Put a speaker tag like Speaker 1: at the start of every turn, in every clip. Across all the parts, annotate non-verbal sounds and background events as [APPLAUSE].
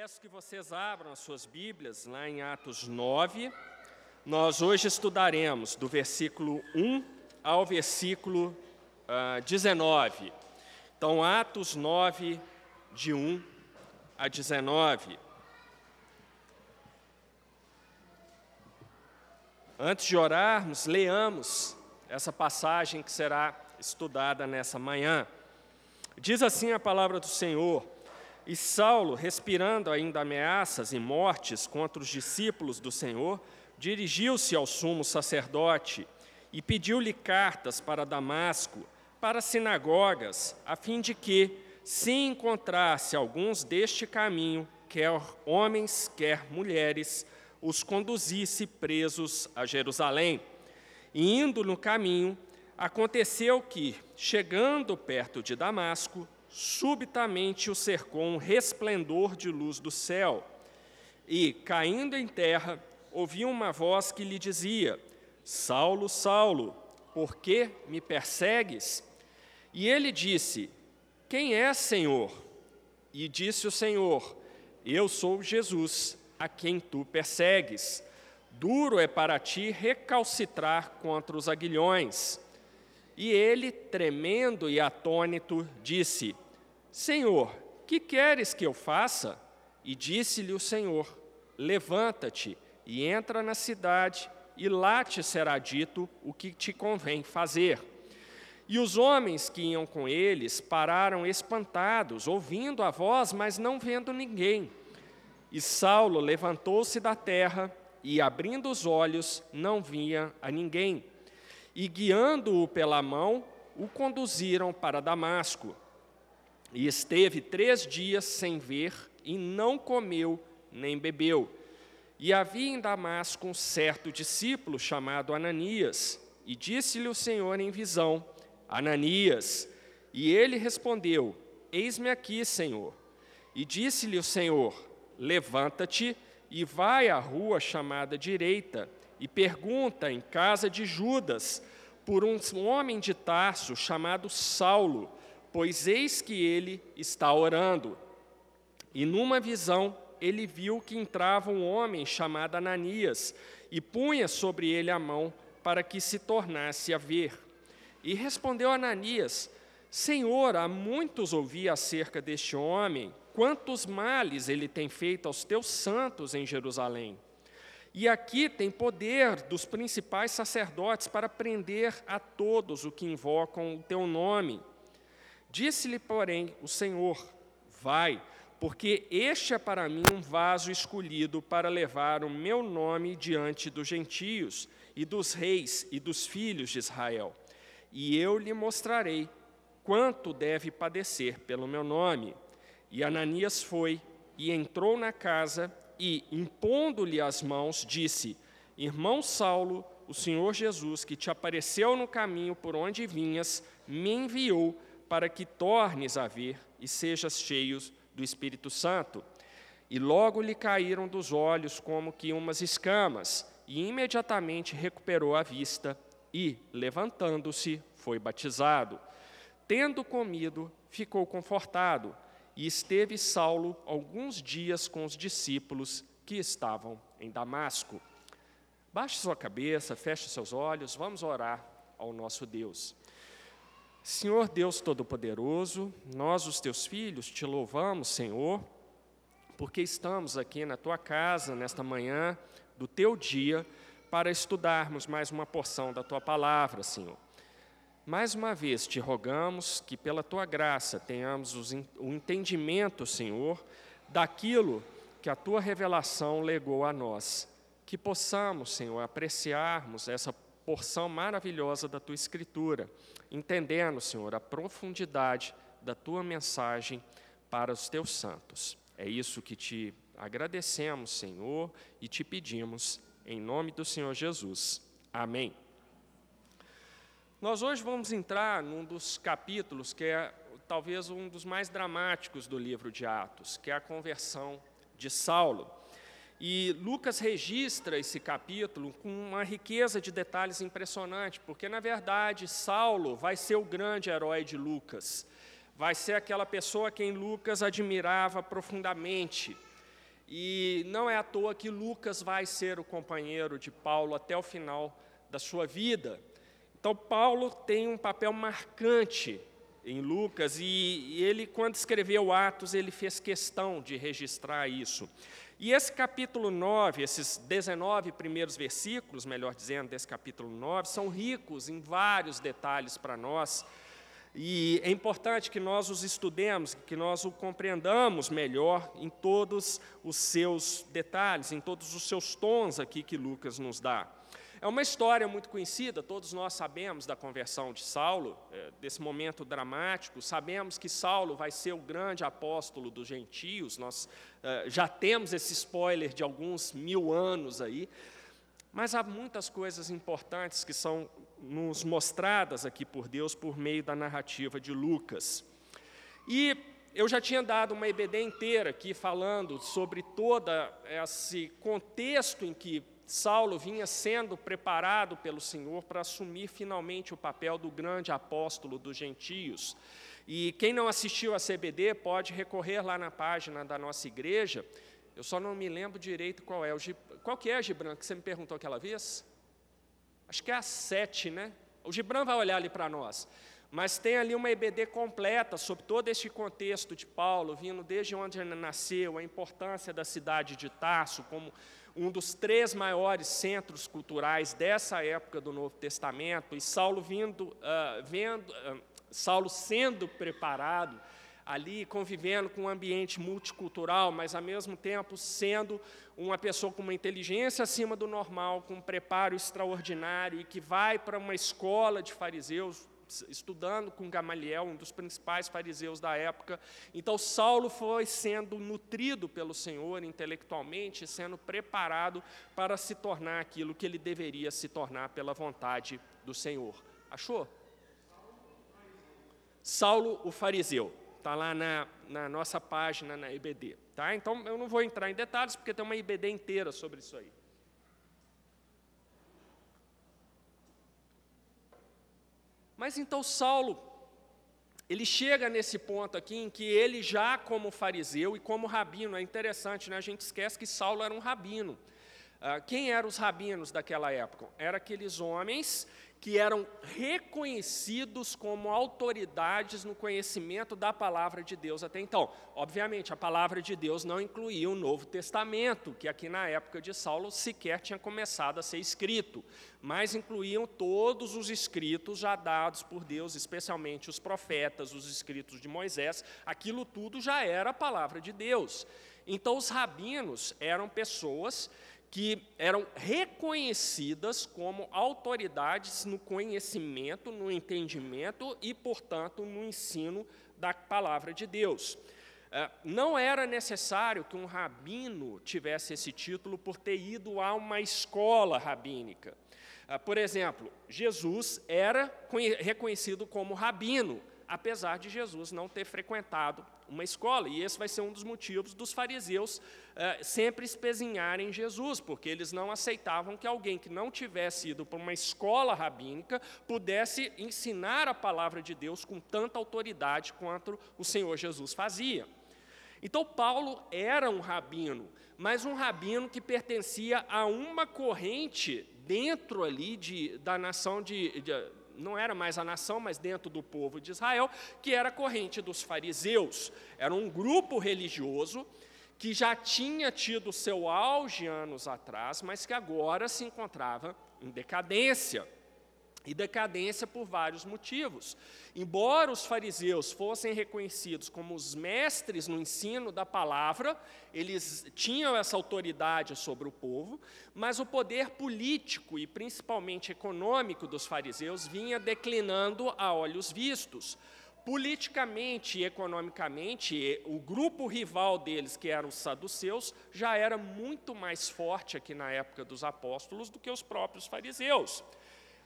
Speaker 1: peço que vocês abram as suas Bíblias lá em Atos 9. Nós hoje estudaremos do versículo 1 ao versículo uh, 19. Então, Atos 9, de 1 a 19. Antes de orarmos, leamos essa passagem que será estudada nessa manhã. Diz assim a palavra do Senhor. E Saulo, respirando ainda ameaças e mortes contra os discípulos do Senhor, dirigiu-se ao sumo sacerdote e pediu-lhe cartas para Damasco, para sinagogas, a fim de que, se encontrasse alguns deste caminho, quer homens, quer mulheres, os conduzisse presos a Jerusalém. E indo no caminho, aconteceu que, chegando perto de Damasco, subitamente o cercou um resplendor de luz do céu. E, caindo em terra, ouviu uma voz que lhe dizia: Saulo, Saulo, por que me persegues? E ele disse: Quem é, Senhor? E disse o Senhor: Eu sou Jesus, a quem tu persegues. Duro é para ti recalcitrar contra os aguilhões. E ele, tremendo e atônito, disse: Senhor, que queres que eu faça? E disse-lhe o Senhor: Levanta-te e entra na cidade, e lá te será dito o que te convém fazer. E os homens que iam com eles pararam espantados, ouvindo a voz, mas não vendo ninguém. E Saulo levantou-se da terra e, abrindo os olhos, não via a ninguém e, guiando-o pela mão, o conduziram para Damasco. E esteve três dias sem ver, e não comeu nem bebeu. E havia em Damasco um certo discípulo chamado Ananias, e disse-lhe o Senhor em visão: Ananias. E ele respondeu: Eis-me aqui, Senhor. E disse-lhe o Senhor: Levanta-te e vai à rua chamada direita e pergunta em casa de Judas por um homem de Tarso chamado Saulo, pois eis que ele está orando. E numa visão ele viu que entrava um homem chamado Ananias e punha sobre ele a mão para que se tornasse a ver. E respondeu Ananias: Senhor, há muitos ouvi acerca deste homem, quantos males ele tem feito aos teus santos em Jerusalém. E aqui tem poder dos principais sacerdotes para prender a todos o que invocam o teu nome. Disse-lhe, porém, o Senhor: Vai, porque este é para mim um vaso escolhido para levar o meu nome diante dos gentios e dos reis e dos filhos de Israel. E eu lhe mostrarei quanto deve padecer pelo meu nome. E Ananias foi e entrou na casa e, impondo-lhe as mãos, disse: Irmão Saulo, o Senhor Jesus, que te apareceu no caminho por onde vinhas, me enviou para que tornes a ver e sejas cheios do Espírito Santo. E logo lhe caíram dos olhos como que umas escamas, e imediatamente recuperou a vista e, levantando-se, foi batizado. Tendo comido, ficou confortado e esteve Saulo alguns dias com os discípulos que estavam em Damasco. Baixe sua cabeça, feche seus olhos, vamos orar ao nosso Deus. Senhor Deus Todo-Poderoso, nós, os teus filhos, te louvamos, Senhor, porque estamos aqui na tua casa nesta manhã do teu dia para estudarmos mais uma porção da tua palavra, Senhor. Mais uma vez te rogamos que, pela tua graça, tenhamos o entendimento, Senhor, daquilo que a tua revelação legou a nós. Que possamos, Senhor, apreciarmos essa maravilhosa da tua Escritura, entendendo, Senhor, a profundidade da tua mensagem para os teus santos. É isso que te agradecemos, Senhor, e te pedimos, em nome do Senhor Jesus. Amém. Nós hoje vamos entrar num dos capítulos que é talvez um dos mais dramáticos do livro de Atos, que é a conversão de Saulo. E Lucas registra esse capítulo com uma riqueza de detalhes impressionante, porque na verdade Saulo vai ser o grande herói de Lucas, vai ser aquela pessoa quem Lucas admirava profundamente. E não é à toa que Lucas vai ser o companheiro de Paulo até o final da sua vida. Então, Paulo tem um papel marcante em Lucas, e ele, quando escreveu Atos, ele fez questão de registrar isso. E esse capítulo 9, esses 19 primeiros versículos, melhor dizendo, desse capítulo 9, são ricos em vários detalhes para nós, e é importante que nós os estudemos, que nós o compreendamos melhor em todos os seus detalhes, em todos os seus tons aqui que Lucas nos dá. É uma história muito conhecida, todos nós sabemos da conversão de Saulo, é, desse momento dramático, sabemos que Saulo vai ser o grande apóstolo dos gentios, nós é, já temos esse spoiler de alguns mil anos aí, mas há muitas coisas importantes que são nos mostradas aqui por Deus por meio da narrativa de Lucas. E eu já tinha dado uma EBD inteira aqui falando sobre todo esse contexto em que Saulo vinha sendo preparado pelo Senhor para assumir finalmente o papel do grande apóstolo dos gentios. E quem não assistiu a CBD pode recorrer lá na página da nossa igreja. Eu só não me lembro direito qual é. Qual que é, Gibran, que você me perguntou aquela vez? Acho que é a 7, né? O Gibran vai olhar ali para nós. Mas tem ali uma EBD completa sobre todo este contexto de Paulo, vindo desde onde ele nasceu, a importância da cidade de Tarso como um dos três maiores centros culturais dessa época do Novo Testamento, e Saulo vindo, uh, vendo, uh, Saulo sendo preparado ali, convivendo com um ambiente multicultural, mas ao mesmo tempo sendo uma pessoa com uma inteligência acima do normal, com um preparo extraordinário e que vai para uma escola de fariseus, estudando com Gamaliel, um dos principais fariseus da época. Então, Saulo foi sendo nutrido pelo Senhor intelectualmente, sendo preparado para se tornar aquilo que ele deveria se tornar pela vontade do Senhor. Achou? Saulo o fariseu. Está lá na, na, nossa página, na IBD. Tá? Então, eu não vou entrar em detalhes, porque tem uma IBD inteira sobre isso aí. Mas então Saulo, ele chega nesse ponto aqui em que ele já como fariseu e como rabino, é interessante, né? a gente esquece que Saulo era um rabino. Ah, quem eram os rabinos daquela época? Eram aqueles homens que eram reconhecidos como autoridades no conhecimento da palavra de Deus até então. Obviamente, a palavra de Deus não incluía o Novo Testamento, que aqui na época de Saulo sequer tinha começado a ser escrito, mas incluíam todos os escritos já dados por Deus, especialmente os profetas, os escritos de Moisés, aquilo tudo já era a palavra de Deus. Então, os rabinos eram pessoas que eram reconhecidas como autoridades no conhecimento, no entendimento e, portanto, no ensino da palavra de Deus. É, não era necessário que um rabino tivesse esse título por ter ido a uma escola rabínica. É, por exemplo, Jesus era reconhecido como rabino, apesar de Jesus não ter frequentado uma escola. E esse vai ser um dos motivos dos fariseus eh, sempre espezinharem Jesus, porque eles não aceitavam que alguém que não tivesse ido para uma escola rabínica pudesse ensinar a palavra de Deus com tanta autoridade quanto o Senhor Jesus fazia. Então, Paulo era um rabino, mas um rabino que pertencia a uma corrente dentro ali de, da nação de, de não era mais a nação, mas dentro do povo de Israel, que era a corrente dos fariseus. Era um grupo religioso que já tinha tido seu auge anos atrás, mas que agora se encontrava em decadência. E decadência por vários motivos. Embora os fariseus fossem reconhecidos como os mestres no ensino da palavra, eles tinham essa autoridade sobre o povo, mas o poder político e principalmente econômico dos fariseus vinha declinando a olhos vistos. Politicamente e economicamente, o grupo rival deles, que eram os saduceus, já era muito mais forte aqui na época dos apóstolos do que os próprios fariseus.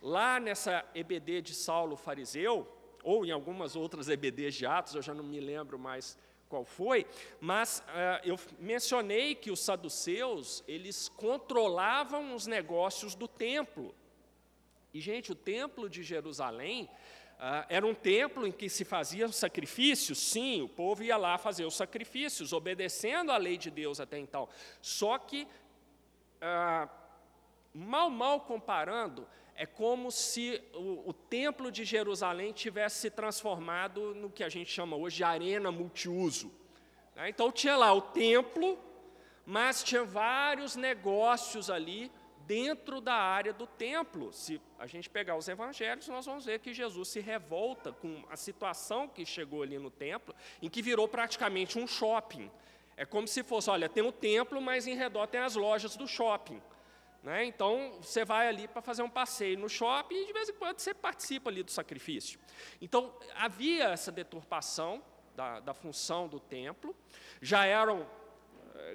Speaker 1: Lá nessa EBD de Saulo fariseu, ou em algumas outras EBDs de Atos, eu já não me lembro mais qual foi, mas uh, eu mencionei que os saduceus, eles controlavam os negócios do templo. E, gente, o templo de Jerusalém ah, era um templo em que se faziam sacrifícios, sim, o povo ia lá fazer os sacrifícios, obedecendo à lei de Deus até então. Só que, ah, mal, mal comparando, é como se o, o, templo de Jerusalém tivesse se transformado no que a gente chama hoje de arena multiuso. Né? Então tinha lá o templo, mas tinha vários negócios ali dentro da área do templo. Se a gente pegar os evangelhos, nós vamos ver que Jesus se revolta com a situação que chegou ali no templo, em que virou praticamente um shopping. É como se fosse, olha, tem o templo, mas em redor tem as lojas do shopping. Né? Então, você vai ali para fazer um passeio no shopping e de vez em quando você participa ali do sacrifício. Então, havia essa deturpação da, da função do templo, já eram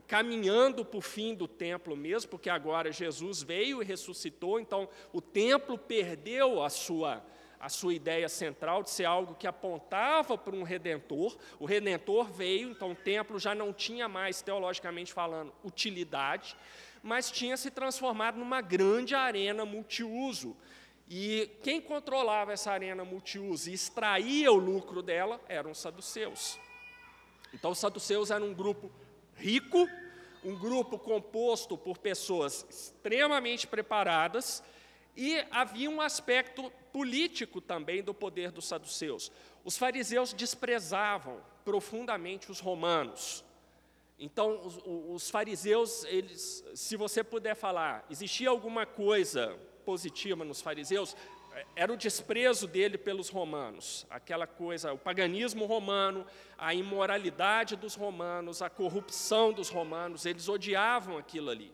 Speaker 1: caminhando para o fim do templo mesmo, porque agora Jesus veio e ressuscitou, então o templo perdeu a sua, a sua ideia central de ser algo que apontava para um redentor. O redentor veio, então o templo já não tinha mais, teologicamente falando, utilidade, mas tinha se transformado numa grande arena multiuso. E quem controlava essa arena multiuso e extraía o lucro dela eram os saduceus. Então, os saduceus eram um grupo rico, um grupo composto por pessoas extremamente preparadas, e havia um aspecto político também do poder dos saduceus. Os fariseus desprezavam profundamente os romanos. Então, os, os, fariseus, eles, se você puder falar, existia alguma coisa positiva nos fariseus, era o desprezo dele pelos romanos, aquela coisa, o paganismo romano, a imoralidade dos romanos, a corrupção dos romanos, eles odiavam aquilo ali.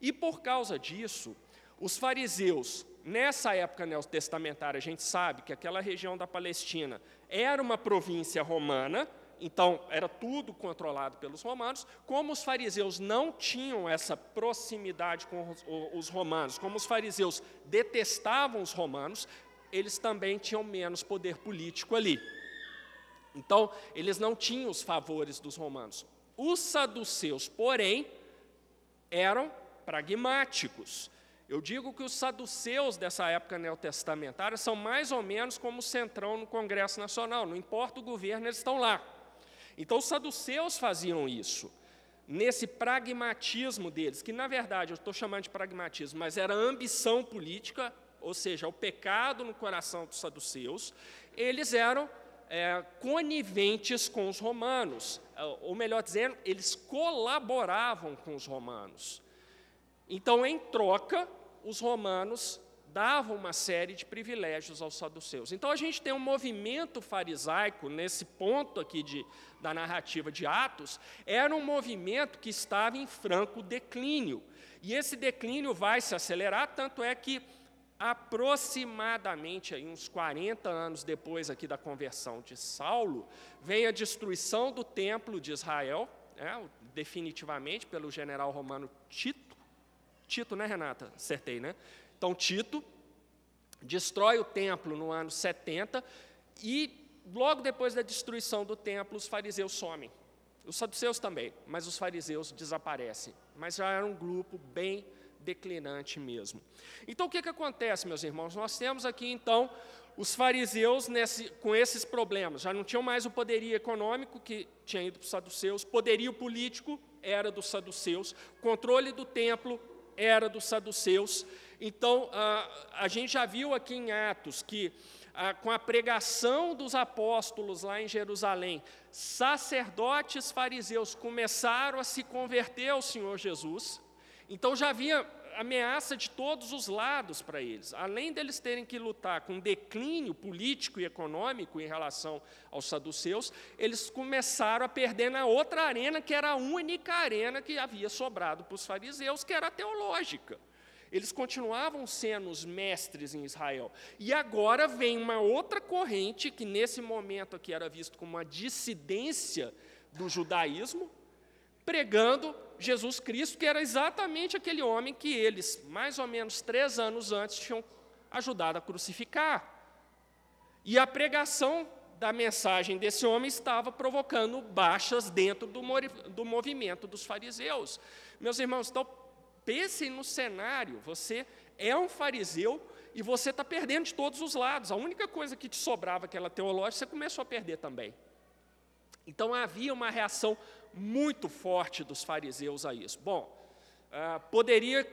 Speaker 1: E por causa disso, os fariseus, nessa época neotestamentária, a gente sabe que aquela região da Palestina era uma província romana, então era tudo controlado pelos romanos. Como os fariseus não tinham essa proximidade com os romanos, como os fariseus detestavam os romanos, eles também tinham menos poder político ali. Então, eles não tinham os favores dos romanos. Os saduceus, porém, eram pragmáticos. Eu digo que os saduceus dessa época neotestamentária são mais ou menos como o centrão no Congresso Nacional, não importa o governo, eles estão lá. Então, os saduceus faziam isso, nesse pragmatismo deles, que na verdade eu estou chamando de pragmatismo, mas era ambição política, ou seja, o pecado no coração dos saduceus, eles eram é, coniventes com os romanos, ou melhor dizendo, eles colaboravam com os romanos. Então, em troca, os romanos davam uma série de privilégios aos saduceus. Então, a gente tem um movimento farisaico, nesse ponto aqui de, da narrativa de Atos, era um movimento que estava em franco declínio. E esse declínio vai se acelerar, tanto é que aproximadamente aí, uns 40 anos depois aqui da conversão de Saulo, vem a destruição do templo de Israel, né, definitivamente pelo general romano Tito. Tito, né, Renata? Acertei, né? Então, Tito destrói o templo no ano 70 e logo depois da destruição do templo, os fariseus somem. Os saduceus também, mas os fariseus desaparecem. Mas já era um grupo bem declinante mesmo. Então, o que, que acontece, meus irmãos? Nós temos aqui, então, os fariseus nesse, com esses problemas. Já não tinham mais o poderio econômico, que tinha ido para os saduceus, poderio político era dos saduceus, controle do templo era dos saduceus. Então, a gente já viu aqui em Atos que, com a pregação dos apóstolos lá em Jerusalém, sacerdotes fariseus começaram a se converter ao Senhor Jesus. Então já havia ameaça de todos os lados para eles. Além deles terem que lutar com declínio político e econômico em relação aos saduceus, eles começaram a perder na outra arena, que era a única arena que havia sobrado para os fariseus, que era a teológica. Eles continuavam sendo os mestres em Israel. E agora vem uma outra corrente, que nesse momento aqui era visto como uma dissidência do judaísmo, pregando Jesus Cristo, que era exatamente aquele homem que eles, mais ou menos três anos antes, tinham ajudado a crucificar. E a pregação da mensagem desse homem estava provocando baixas dentro do, do movimento dos fariseus. Meus irmãos, então, pensem no cenário: você é um fariseu e você está perdendo de todos os lados. A única coisa que te sobrava, aquela teológica, você começou a perder também. Então havia uma reação muito forte dos fariseus a isso. Bom, uh, poderia,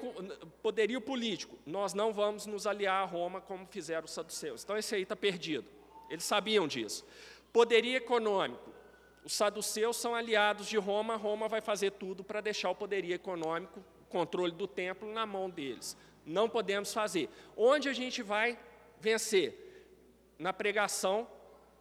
Speaker 1: poderio político, nós não vamos nos aliar a Roma como fizeram os saduceus. Então esse aí está perdido. Eles sabiam disso. Poderia econômico, os saduceus são aliados de Roma, Roma vai fazer tudo para deixar o poderio econômico, o controle do templo, na mão deles. Não podemos fazer. Onde a gente vai vencer? Na pregação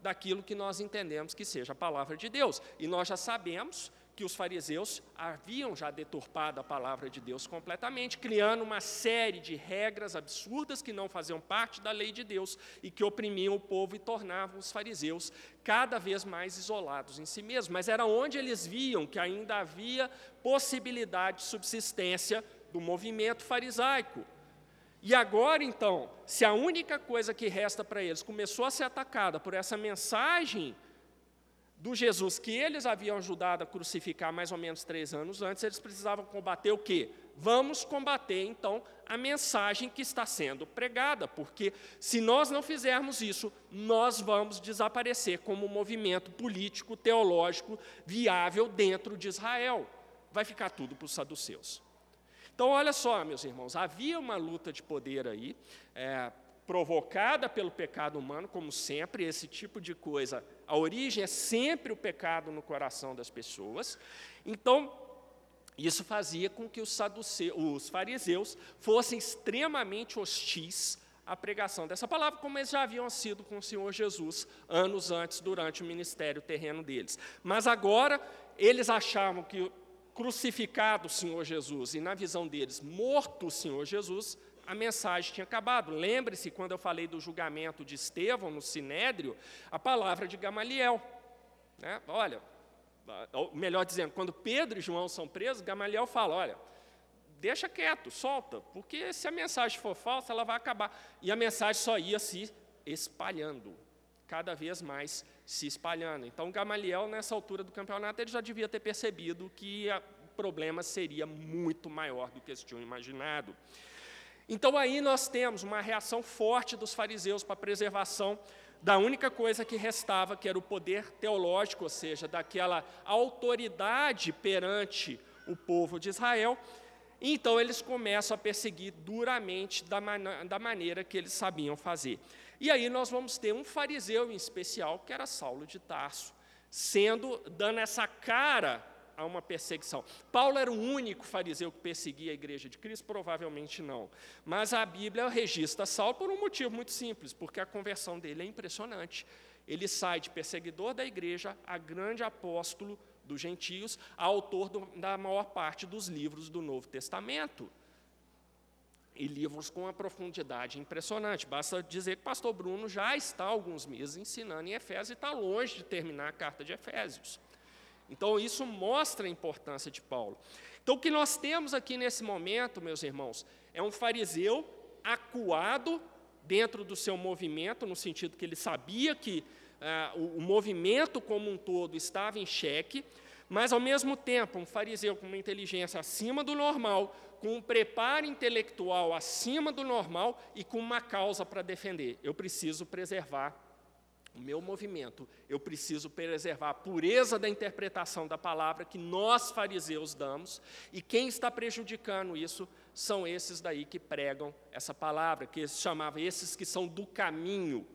Speaker 1: daquilo que nós entendemos que seja a palavra de Deus. E nós já sabemos que os fariseus haviam já deturpado a palavra de Deus completamente, criando uma série de regras absurdas que não faziam parte da lei de Deus e que oprimiam o povo e tornavam os fariseus cada vez mais isolados em si mesmos. Mas era onde eles viam que ainda havia possibilidade de subsistência do movimento farisaico. E agora, então, se a única coisa que resta para eles começou a ser atacada por essa mensagem do Jesus que eles haviam ajudado a crucificar mais ou menos três anos antes, eles precisavam combater o quê? Vamos combater, então, a mensagem que está sendo pregada, porque se nós não fizermos isso, nós vamos desaparecer como movimento político, teológico, viável dentro de Israel. Vai ficar tudo para os saduceus. Então, olha só, meus irmãos, havia uma luta de poder aí, é, provocada pelo pecado humano, como sempre, esse tipo de coisa a origem é sempre o pecado no coração das pessoas. Então, isso fazia com que os, os fariseus fossem extremamente hostis à pregação dessa palavra, como eles já haviam sido com o Senhor Jesus anos antes, durante o ministério terreno deles. Mas agora, eles achavam que crucificado o Senhor Jesus e, na visão deles, morto o Senhor Jesus, a mensagem tinha acabado. Lembre-se, quando eu falei do julgamento de Estevão no Sinédrio, a palavra de Gamaliel. Né? Olha, melhor dizendo, quando Pedro e João são presos, Gamaliel fala: olha, deixa quieto, solta, porque se a mensagem for falsa, ela vai acabar. E a mensagem só ia se espalhando, cada vez mais se espalhando. Então, Gamaliel, nessa altura do campeonato, ele já devia ter percebido que o problema seria muito maior do que eles tinham imaginado. Então aí nós temos uma reação forte dos fariseus para a preservação da única coisa que restava, que era o poder teológico, ou seja, daquela autoridade perante o povo de Israel. Então eles começam a perseguir duramente da, man da maneira que eles sabiam fazer. E aí nós vamos ter um fariseu em especial, que era Saulo de Tarso, sendo dando essa cara a uma perseguição. Paulo era o único fariseu que perseguia a igreja de Cristo? Provavelmente não. Mas a Bíblia registra Saulo por um motivo muito simples, porque a conversão dele é impressionante. Ele sai de perseguidor da igreja a grande apóstolo dos gentios, autor do, da maior parte dos livros do Novo Testamento. E livros com uma profundidade impressionante. Basta dizer que o pastor Bruno já está há alguns meses ensinando em Efésios e está longe de terminar a carta de Efésios. Então, isso mostra a importância de Paulo. Então, o que nós temos aqui nesse momento, meus irmãos, é um fariseu acuado dentro do seu movimento, no sentido que ele sabia que ah, o, o movimento como um todo estava em xeque, mas, ao mesmo tempo, um fariseu com uma inteligência acima do normal, com um preparo intelectual acima do normal e com uma causa para defender. Eu preciso preservar o meu movimento, eu preciso preservar a pureza da interpretação da palavra que nós fariseus damos, e quem está prejudicando isso são esses daí que pregam essa palavra, que eles chamavam esses que são do caminho.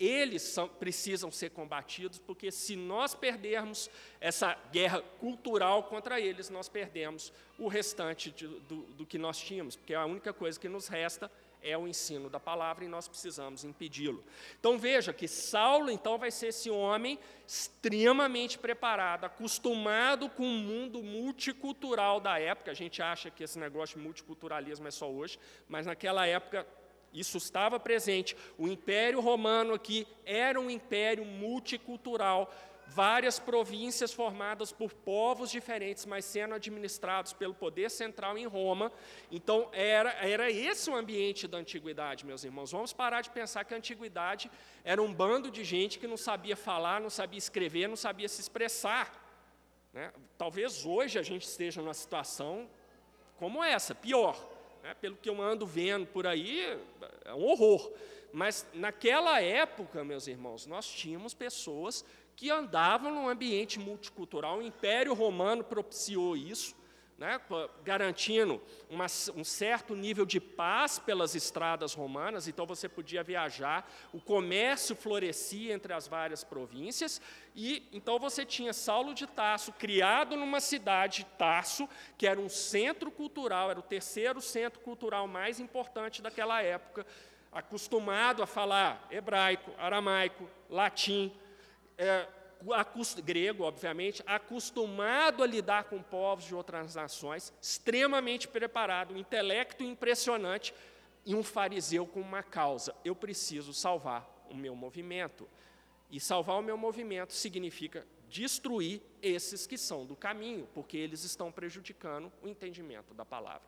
Speaker 1: Eles são, precisam ser combatidos, porque se nós perdermos essa guerra cultural contra eles, nós perdemos o restante de, do, do que nós tínhamos, porque a única coisa que nos resta é o ensino da palavra e nós precisamos impedi-lo. Então veja que Saulo então vai ser esse homem extremamente preparado, acostumado com o mundo multicultural da época. A gente acha que esse negócio de multiculturalismo é só hoje, mas naquela época isso estava presente. O Império Romano aqui era um império multicultural várias províncias formadas por povos diferentes, mas sendo administrados pelo poder central em Roma. Então, era, era esse o ambiente da antiguidade, meus irmãos. Vamos parar de pensar que a antiguidade era um bando de gente que não sabia falar, não sabia escrever, não sabia se expressar. Né? Talvez hoje a gente esteja numa situação como essa, pior. Né? Pelo que eu ando vendo por aí, é um horror. Mas naquela época, meus irmãos, nós tínhamos pessoas que andavam num ambiente multicultural. O Império Romano propiciou isso né, garantindo uma, um certo nível de paz pelas estradas romanas, então você podia viajar, o comércio florescia entre as várias províncias, e então você tinha Saulo de Tarso, criado numa cidade, Tarso, que era um centro cultural, era o terceiro centro cultural mais importante daquela época, acostumado a falar hebraico, aramaico, latim, é, grego, obviamente, acostumado a lidar com povos de outras nações, extremamente preparado, um intelecto impressionante e um fariseu com uma causa: eu preciso salvar o meu movimento. E salvar o meu movimento significa destruir esses que são do caminho, porque eles estão prejudicando o entendimento da palavra.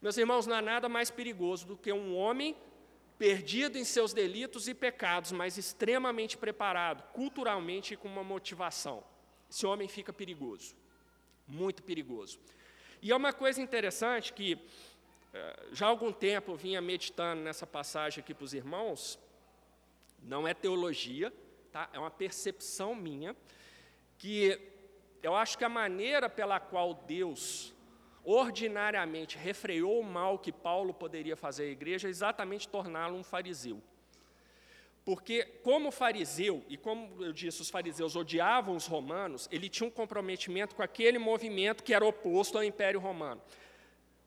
Speaker 1: Meus irmãos, não há nada mais perigoso do que um homem perdido em seus delitos e pecados, mas extremamente preparado, culturalmente e com uma motivação. Esse homem fica perigoso, muito perigoso. E é uma coisa interessante que eh, já há algum tempo eu vinha meditando nessa passagem aqui para os irmãos, não é teologia, tá? é uma percepção minha, que eu acho que a maneira pela qual Deus ordinariamente refreou o mal que Paulo poderia fazer à igreja, exatamente torná-lo um fariseu. Porque, como fariseu, e como eu disse, os fariseus odiavam os romanos, ele tinha um comprometimento com aquele movimento que era oposto ao Império Romano.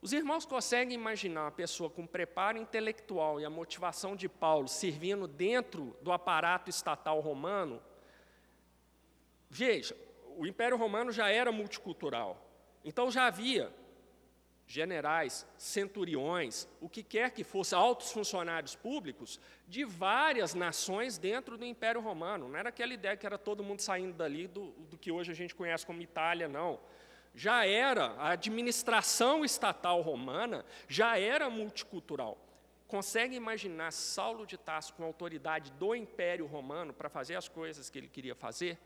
Speaker 1: Os irmãos conseguem imaginar uma pessoa com preparo intelectual e a motivação de Paulo servindo dentro do aparato estatal romano? Veja, o Império Romano já era multicultural, então já havia generais, centuriões, o que quer que fosse, altos funcionários públicos de várias nações dentro do Império Romano. Não era aquela ideia que era todo mundo saindo dali do, do que hoje a gente conhece como Itália, não. Já era, a administração estatal romana já era multicultural. Consegue imaginar Saulo de Tarso com autoridade do Império Romano para fazer as coisas que ele queria fazer?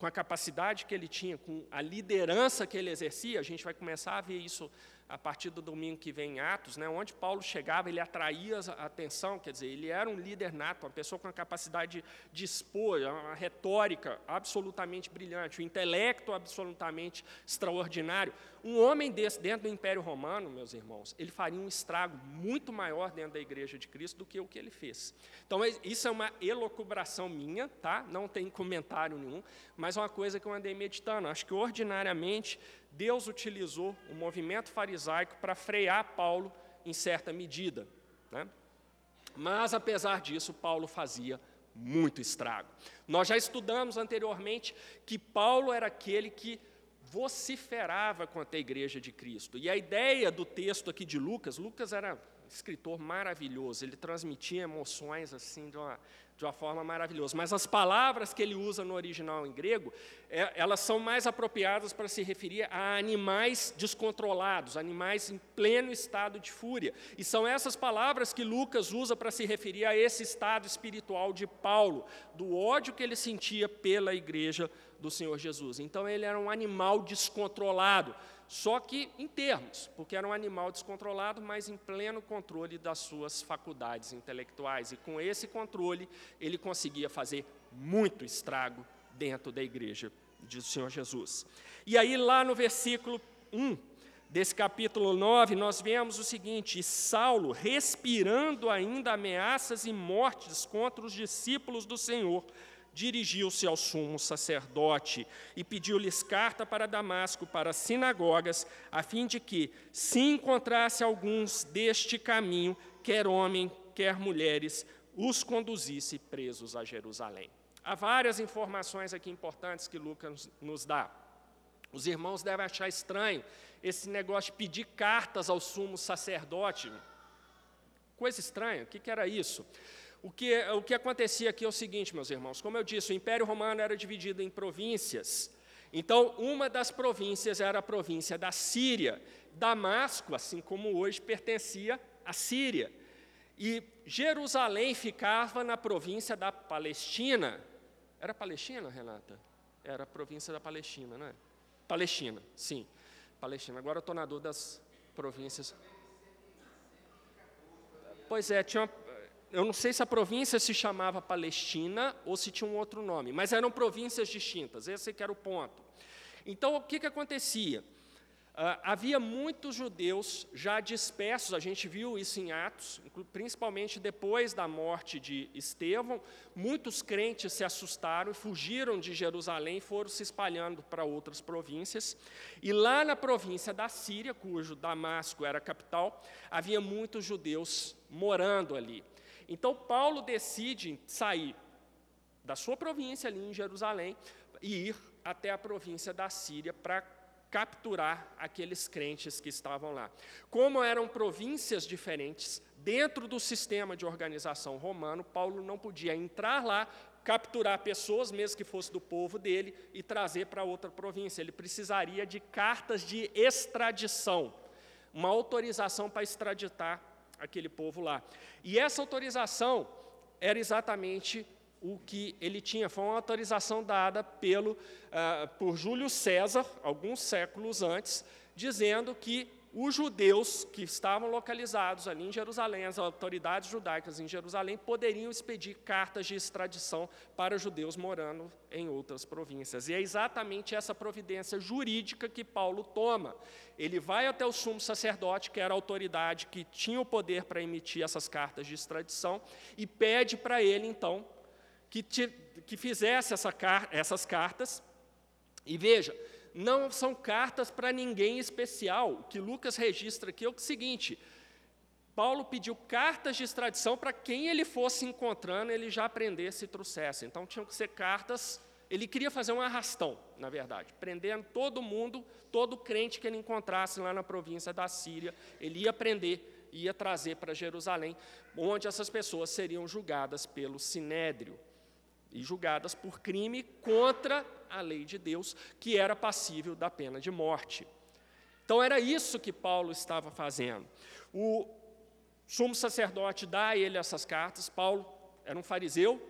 Speaker 1: Com a capacidade que ele tinha, com a liderança que ele exercia, a gente vai começar a ver isso a partir do domingo que vem em Atos, né, onde Paulo chegava, ele atraía a atenção, quer dizer, ele era um líder nato, uma pessoa com a capacidade de expor, uma retórica absolutamente brilhante, um intelecto absolutamente extraordinário. Um homem desse dentro do Império Romano, meus irmãos, ele faria um estrago muito maior dentro da Igreja de Cristo do que o que ele fez. Então, isso é uma elocubração minha, tá? não tem comentário nenhum, mas é uma coisa que eu andei meditando. Acho que ordinariamente Deus utilizou o movimento farisaico para frear Paulo em certa medida. Né? Mas, apesar disso, Paulo fazia muito estrago. Nós já estudamos anteriormente que Paulo era aquele que vociferava contra a igreja de Cristo. E a ideia do texto aqui de Lucas, Lucas era um escritor maravilhoso, ele transmitia emoções assim de uma, de uma forma maravilhosa. Mas as palavras que ele usa no original em grego, é, elas são mais apropriadas para se referir a animais descontrolados, animais em pleno estado de fúria. E são essas palavras que Lucas usa para se referir a esse estado espiritual de Paulo, do ódio que ele sentia pela igreja do Senhor Jesus. Então ele era um animal descontrolado só que em termos, porque era um animal descontrolado, mas em pleno controle das suas faculdades intelectuais. E com esse controle, ele conseguia fazer muito estrago dentro da igreja do Senhor Jesus. E aí, lá no versículo 1 desse capítulo 9, nós vemos o seguinte: Saulo, respirando ainda ameaças e mortes contra os discípulos do Senhor, dirigiu-se ao sumo sacerdote e pediu-lhes carta para Damasco, para as sinagogas, a fim de que, se encontrasse alguns deste caminho, quer homem, quer mulheres, os conduzisse presos a Jerusalém. Há várias informações aqui importantes que Lucas nos dá. Os irmãos devem achar estranho esse negócio de pedir cartas ao sumo sacerdote. Coisa estranha, o que, que era isso? O que, o que acontecia aqui é o seguinte, meus irmãos: como eu disse, o Império Romano era dividido em províncias. Então, uma das províncias era a província da Síria. Damasco, assim como hoje, pertencia à Síria. E Jerusalém ficava na província da Palestina. Era Palestina, Renata? Era a província da Palestina, não é? Palestina, sim. Palestina. Agora eu estou na dúvida das províncias. Pois é, tinha, eu não sei se a província se chamava Palestina ou se tinha um outro nome, mas eram províncias distintas, esse que era o ponto. Então, o que, que acontecia? Uh, havia muitos judeus já dispersos, a gente viu isso em Atos, principalmente depois da morte de Estevão. Muitos crentes se assustaram e fugiram de Jerusalém e foram se espalhando para outras províncias. E lá na província da Síria, cujo Damasco era a capital, havia muitos judeus morando ali. Então Paulo decide sair da sua província ali em Jerusalém e ir até a província da Síria para capturar aqueles crentes que estavam lá. Como eram províncias diferentes, dentro do sistema de organização romano, Paulo não podia entrar lá, capturar pessoas, mesmo que fosse do povo dele, e trazer para outra província. Ele precisaria de cartas de extradição, uma autorização para extraditar aquele povo lá. E essa autorização era exatamente o que ele tinha. Foi uma autorização dada pelo, uh, por Júlio César, alguns séculos antes, dizendo que os judeus que estavam localizados ali em Jerusalém, as autoridades judaicas em Jerusalém, poderiam expedir cartas de extradição para judeus morando em outras províncias. E é exatamente essa providência jurídica que Paulo toma. Ele vai até o sumo sacerdote, que era a autoridade que tinha o poder para emitir essas cartas de extradição, e pede para ele, então, que, te, que fizesse essa, essas cartas. E veja, não são cartas para ninguém especial. O que Lucas registra aqui é o seguinte: Paulo pediu cartas de extradição para quem ele fosse encontrando, ele já prendesse e trouxesse. Então tinham que ser cartas. Ele queria fazer um arrastão, na verdade, prendendo todo mundo, todo crente que ele encontrasse lá na província da Síria, ele ia prender, ia trazer para Jerusalém, onde essas pessoas seriam julgadas pelo sinédrio e julgadas por crime contra a lei de Deus, que era passível da pena de morte. Então era isso que Paulo estava fazendo. O sumo sacerdote dá a ele essas cartas. Paulo era um fariseu,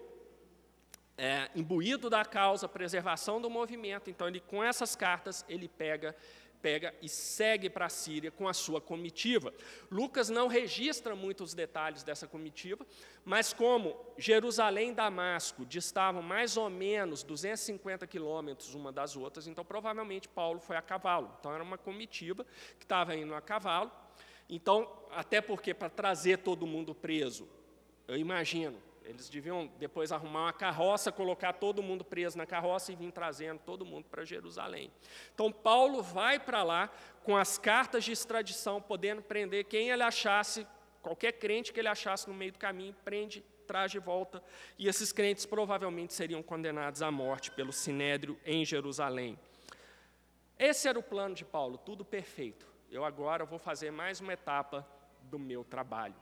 Speaker 1: é, imbuído da causa, preservação do movimento. Então ele, com essas cartas, ele pega pega e segue para a Síria com a sua comitiva. Lucas não registra muitos detalhes dessa comitiva, mas como Jerusalém e Damasco distavam mais ou menos 250 quilômetros uma das outras, então provavelmente Paulo foi a cavalo. Então era uma comitiva que estava indo a cavalo. Então, até porque para trazer todo mundo preso, eu imagino, eles deviam depois arrumar uma carroça, colocar todo mundo preso na carroça e vir trazendo todo mundo para Jerusalém. Então, Paulo vai para lá com as cartas de extradição, podendo prender quem ele achasse, qualquer crente que ele achasse no meio do caminho, prende, traz de volta. E esses crentes provavelmente seriam condenados à morte pelo sinédrio em Jerusalém. Esse era o plano de Paulo, tudo perfeito. Eu agora vou fazer mais uma etapa do meu trabalho.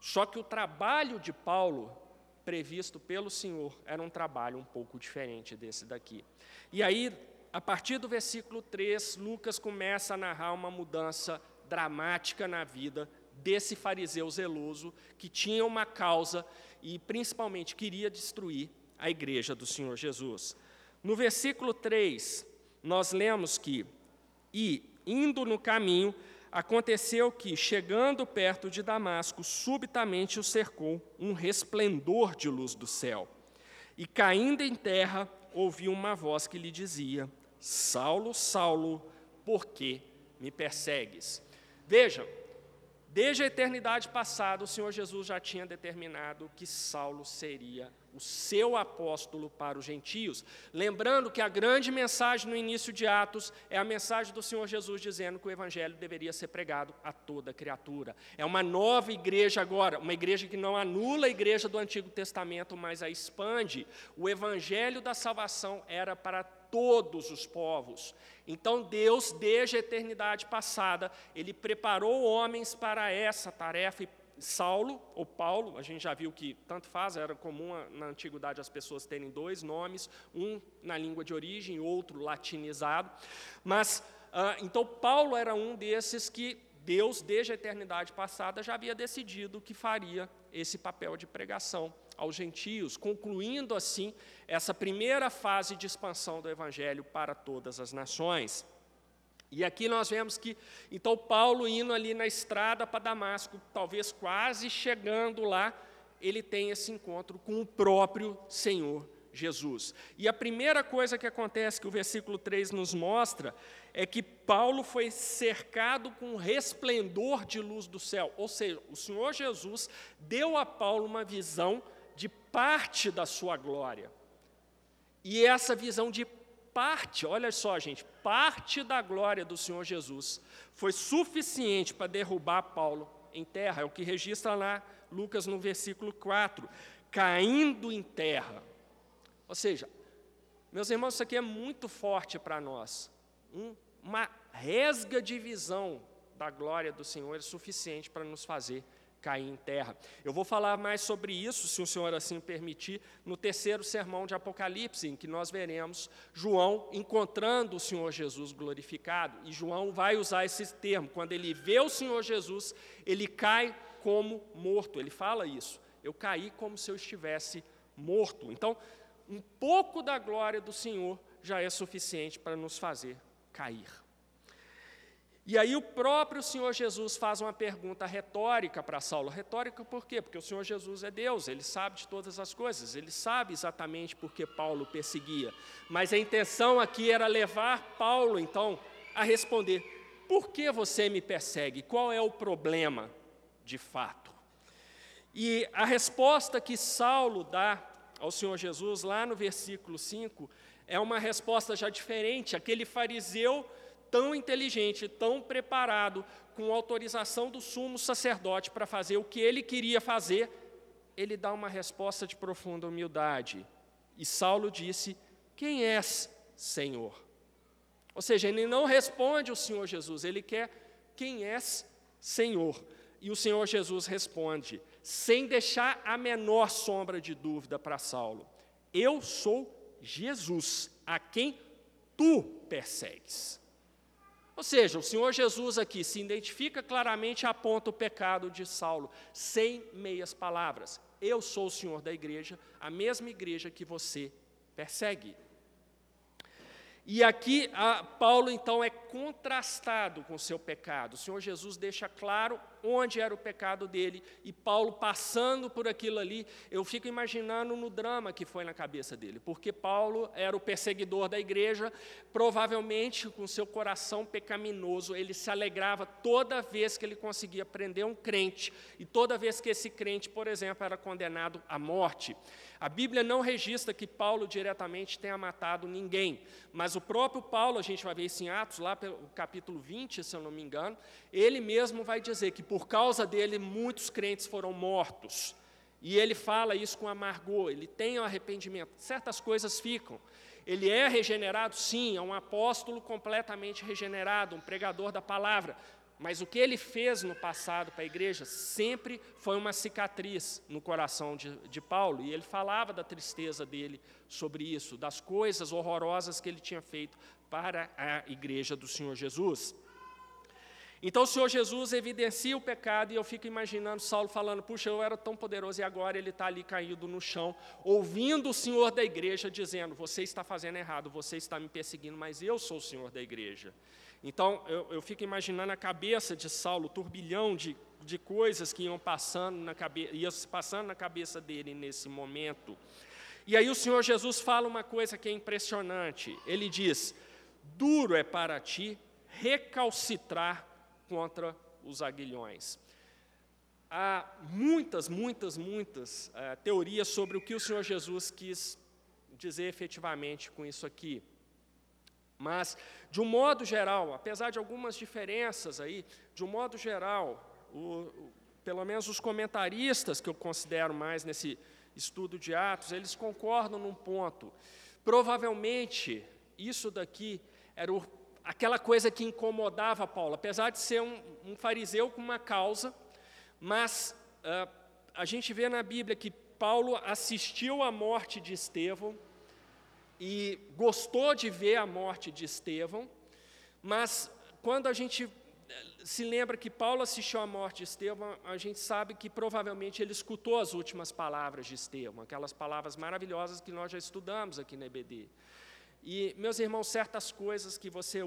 Speaker 1: Só que o trabalho de Paulo previsto pelo Senhor era um trabalho um pouco diferente desse daqui. E aí, a partir do versículo 3, Lucas começa a narrar uma mudança dramática na vida desse fariseu zeloso que tinha uma causa e principalmente queria destruir a igreja do Senhor Jesus. No versículo 3, nós lemos que, e indo no caminho, Aconteceu que, chegando perto de Damasco, subitamente o cercou um resplendor de luz do céu. E caindo em terra, ouviu uma voz que lhe dizia: Saulo, Saulo, por que me persegues? Vejam, desde a eternidade passada, o Senhor Jesus já tinha determinado que Saulo seria o seu apóstolo para os gentios. Lembrando que a grande mensagem no início de Atos é a mensagem do Senhor Jesus dizendo que o evangelho deveria ser pregado a toda criatura. É uma nova igreja agora, uma igreja que não anula a igreja do Antigo Testamento, mas a expande. O evangelho da salvação era para todos os povos. Então Deus, desde a eternidade passada, ele preparou homens para essa tarefa e Saulo ou Paulo, a gente já viu que tanto faz, era comum na antiguidade as pessoas terem dois nomes, um na língua de origem, outro latinizado. Mas ah, então Paulo era um desses que Deus, desde a eternidade passada, já havia decidido que faria esse papel de pregação aos gentios, concluindo assim essa primeira fase de expansão do evangelho para todas as nações. E aqui nós vemos que, então, Paulo indo ali na estrada para Damasco, talvez quase chegando lá, ele tem esse encontro com o próprio Senhor Jesus. E a primeira coisa que acontece, que o versículo 3 nos mostra, é que Paulo foi cercado com um resplendor de luz do céu. Ou seja, o Senhor Jesus deu a Paulo uma visão de parte da sua glória. E essa visão de parte, olha só, gente, parte da glória do Senhor Jesus foi suficiente para derrubar Paulo em terra. É o que registra lá Lucas no versículo 4, caindo em terra. Ou seja, meus irmãos, isso aqui é muito forte para nós. Um, uma resga de visão da glória do Senhor é suficiente para nos fazer cair em terra. Eu vou falar mais sobre isso, se o Senhor assim permitir, no terceiro sermão de Apocalipse, em que nós veremos João encontrando o Senhor Jesus glorificado. E João vai usar esse termo. Quando ele vê o Senhor Jesus, ele cai como morto. Ele fala isso. Eu caí como se eu estivesse morto. Então, um pouco da glória do Senhor já é suficiente para nos fazer cair. E aí o próprio Senhor Jesus faz uma pergunta retórica para Saulo. Retórica por quê? Porque o Senhor Jesus é Deus, ele sabe de todas as coisas, ele sabe exatamente por que Paulo perseguia. Mas a intenção aqui era levar Paulo, então, a responder: por que você me persegue? Qual é o problema, de fato? E a resposta que Saulo dá ao Senhor Jesus, lá no versículo 5, é uma resposta já diferente. Aquele fariseu tão inteligente, tão preparado, com autorização do sumo sacerdote para fazer o que ele queria fazer, ele dá uma resposta de profunda humildade. E Saulo disse: Quem és, Senhor? Ou seja, ele não responde o Senhor Jesus, ele quer: Quem és, Senhor? E o Senhor Jesus responde: sem deixar a menor sombra de dúvida para Saulo: Eu sou Jesus, a quem tu persegues. Ou seja, o Senhor Jesus aqui se identifica claramente e aponta o pecado de Saulo, sem meias palavras. Eu sou o Senhor da igreja, a mesma igreja que você persegue. E aqui Paulo então é contrastado com o seu pecado. O Senhor Jesus deixa claro onde era o pecado dele e Paulo passando por aquilo ali, eu fico imaginando no drama que foi na cabeça dele, porque Paulo era o perseguidor da igreja, provavelmente com seu coração pecaminoso, ele se alegrava toda vez que ele conseguia prender um crente e toda vez que esse crente, por exemplo, era condenado à morte. A Bíblia não registra que Paulo diretamente tenha matado ninguém, mas o próprio Paulo, a gente vai ver isso em Atos, lá pelo capítulo 20, se eu não me engano, ele mesmo vai dizer que por causa dele muitos crentes foram mortos. E ele fala isso com amargor, ele tem o arrependimento. Certas coisas ficam. Ele é regenerado, sim, é um apóstolo completamente regenerado, um pregador da palavra, mas o que ele fez no passado para a igreja sempre foi uma cicatriz no coração de, de, Paulo. E ele falava da tristeza dele sobre isso, das coisas horrorosas que ele tinha feito para a igreja do Senhor Jesus. Então o Senhor Jesus evidencia o pecado e eu fico imaginando Saulo falando: Puxa, eu era tão poderoso e agora ele está ali caído no chão, ouvindo o Senhor da igreja dizendo: Você está fazendo errado, você está me perseguindo, mas eu sou o Senhor da igreja. Então, eu, eu fico imaginando a cabeça de Saulo, o turbilhão de, de coisas que iam passando, na cabe, iam passando na cabeça dele nesse momento. E aí o Senhor Jesus fala uma coisa que é impressionante. Ele diz: Duro é para ti recalcitrar contra os aguilhões. Há muitas, muitas, muitas uh, teorias sobre o que o Senhor Jesus quis dizer efetivamente com isso aqui. Mas, de um modo geral, apesar de algumas diferenças aí, de um modo geral, o, o, pelo menos os comentaristas que eu considero mais nesse estudo de Atos, eles concordam num ponto. Provavelmente, isso daqui era o, aquela coisa que incomodava Paulo, apesar de ser um, um fariseu com uma causa, mas uh, a gente vê na Bíblia que Paulo assistiu à morte de Estevão, e gostou de ver a morte de Estevão, mas quando a gente eh, se lembra que Paulo assistiu à morte de Estevão, a gente sabe que provavelmente ele escutou as últimas palavras de Estevão, aquelas palavras maravilhosas que nós já estudamos aqui na EBD. E, meus irmãos, certas coisas que você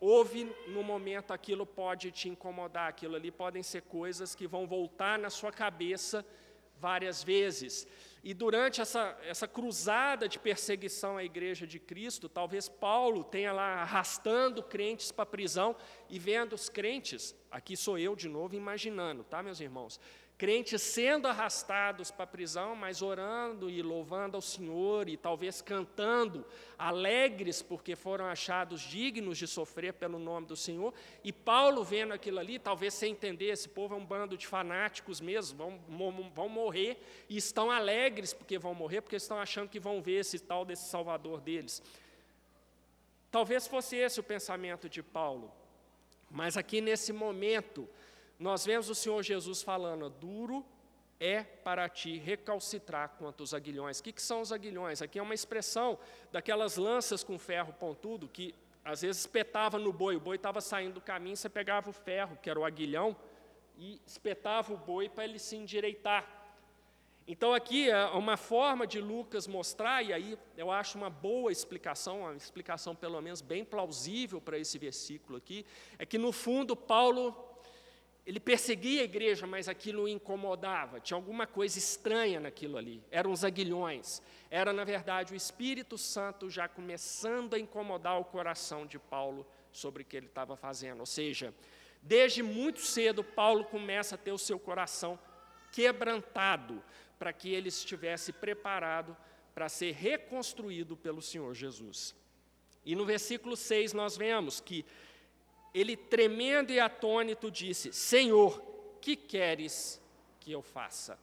Speaker 1: ouve no momento aquilo pode te incomodar, aquilo ali podem ser coisas que vão voltar na sua cabeça várias vezes. E durante essa, essa cruzada de perseguição à igreja de Cristo, talvez Paulo tenha lá arrastando crentes para a prisão e vendo os crentes, aqui sou eu de novo imaginando, tá, meus irmãos? Crentes sendo arrastados para a prisão, mas orando e louvando ao Senhor e talvez cantando, alegres porque foram achados dignos de sofrer pelo nome do Senhor. E Paulo vendo aquilo ali, talvez sem entender, esse povo é um bando de fanáticos mesmo, vão, vão morrer e estão alegres porque vão morrer, porque estão achando que vão ver esse tal desse Salvador deles. Talvez fosse esse o pensamento de Paulo, mas aqui nesse momento, nós vemos o Senhor Jesus falando: duro é para ti recalcitrar quanto os aguilhões. O que, que são os aguilhões? Aqui é uma expressão daquelas lanças com ferro pontudo que às vezes espetava no boi, o boi estava saindo do caminho, você pegava o ferro, que era o aguilhão, e espetava o boi para ele se endireitar. Então, aqui é uma forma de Lucas mostrar, e aí eu acho uma boa explicação, uma explicação pelo menos bem plausível para esse versículo aqui, é que no fundo Paulo ele perseguia a igreja, mas aquilo o incomodava, tinha alguma coisa estranha naquilo ali, eram os aguilhões, era na verdade o Espírito Santo já começando a incomodar o coração de Paulo sobre o que ele estava fazendo, ou seja, desde muito cedo Paulo começa a ter o seu coração quebrantado, para que ele estivesse preparado para ser reconstruído pelo Senhor Jesus. E no versículo 6 nós vemos que ele tremendo e atônito disse: Senhor, que queres que eu faça?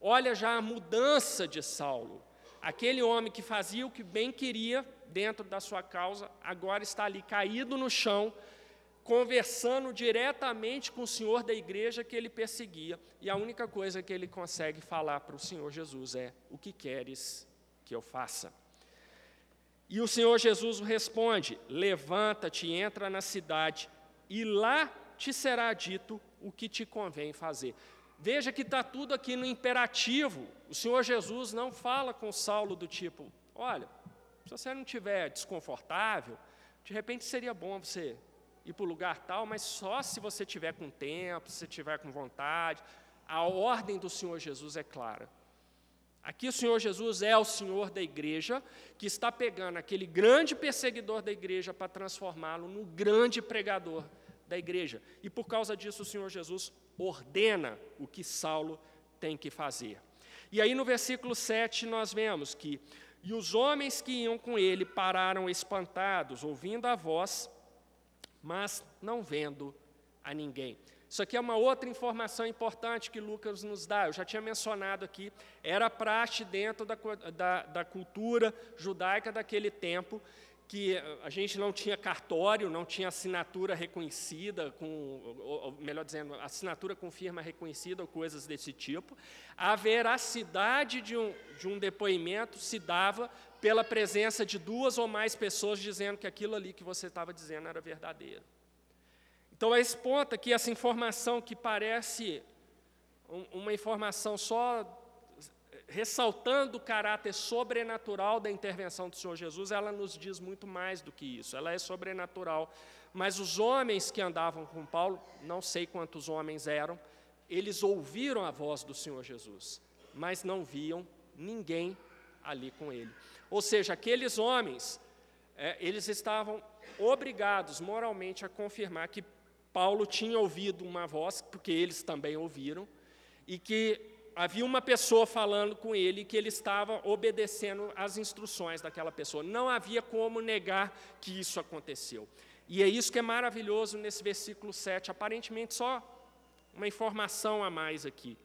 Speaker 1: Olha já a mudança de Saulo. Aquele homem que fazia o que bem queria dentro da sua causa, agora está ali caído no chão, conversando diretamente com o senhor da igreja que ele perseguia, e a única coisa que ele consegue falar para o Senhor Jesus é: O que queres que eu faça? E o Senhor Jesus responde: Levanta-te, entra na cidade, e lá te será dito o que te convém fazer. Veja que está tudo aqui no imperativo. O Senhor Jesus não fala com Saulo do tipo: olha, se você não estiver desconfortável, de repente seria bom você ir para o lugar tal, mas só se você tiver com tempo, se você tiver com vontade. A ordem do Senhor Jesus é clara. Aqui o Senhor Jesus é o Senhor da igreja, que está pegando aquele grande perseguidor da igreja para transformá-lo no grande pregador da igreja. E por causa disso o Senhor Jesus ordena o que Saulo tem que fazer. E aí no versículo 7 nós vemos que e os homens que iam com ele pararam espantados, ouvindo a voz, mas não vendo a ninguém. Isso aqui é uma outra informação importante que Lucas nos dá. Eu já tinha mencionado aqui, era praxe dentro da, da, da cultura judaica daquele tempo, que a gente não tinha cartório, não tinha assinatura reconhecida, com, ou, melhor dizendo, assinatura com firma reconhecida ou coisas desse tipo. A veracidade de um, de um depoimento se dava pela presença de duas ou mais pessoas dizendo que aquilo ali que você estava dizendo era verdadeiro. Então, a esse ponto aqui, essa informação que parece uma informação só ressaltando o caráter sobrenatural da intervenção do Senhor Jesus, ela nos diz muito mais do que isso, ela é sobrenatural. Mas os homens que andavam com Paulo, não sei quantos homens eram, eles ouviram a voz do Senhor Jesus, mas não viam ninguém ali com ele. Ou seja, aqueles homens, é, eles estavam obrigados moralmente a confirmar que Paulo tinha ouvido uma voz, porque eles também ouviram, e que havia uma pessoa falando com ele que ele estava obedecendo às instruções daquela pessoa. Não havia como negar que isso aconteceu. E é isso que é maravilhoso nesse versículo 7. Aparentemente só uma informação a mais aqui,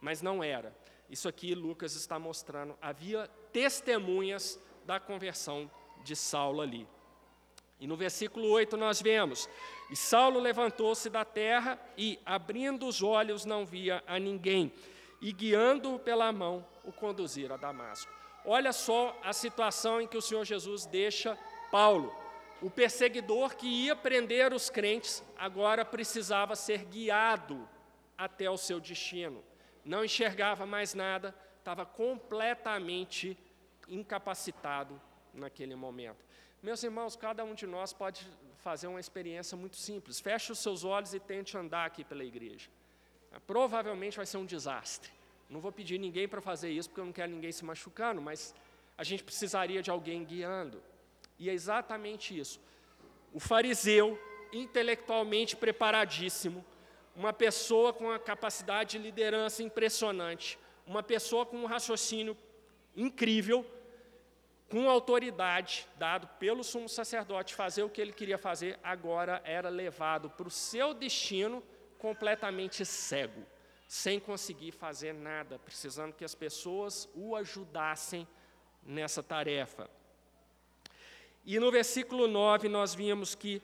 Speaker 1: mas não era. Isso aqui Lucas está mostrando. Havia testemunhas da conversão de Saulo ali. E no versículo 8 nós vemos: E Saulo levantou-se da terra e, abrindo os olhos, não via a ninguém, e guiando-o pela mão, o conduziram a Damasco. Olha só a situação em que o Senhor Jesus deixa Paulo. O perseguidor que ia prender os crentes agora precisava ser guiado até o seu destino. Não enxergava mais nada, estava completamente incapacitado naquele momento. Meus irmãos, cada um de nós pode fazer uma experiência muito simples. Feche os seus olhos e tente andar aqui pela igreja. Provavelmente vai ser um desastre. Não vou pedir ninguém para fazer isso, porque eu não quero ninguém se machucando, mas a gente precisaria de alguém guiando. E é exatamente isso. O fariseu, intelectualmente preparadíssimo, uma pessoa com uma capacidade de liderança impressionante, uma pessoa com um raciocínio incrível, com autoridade, dado pelo sumo sacerdote, fazer o que ele queria fazer, agora era levado para o seu destino completamente cego, sem conseguir fazer nada, precisando que as pessoas o ajudassem nessa tarefa. E no versículo 9 nós vimos que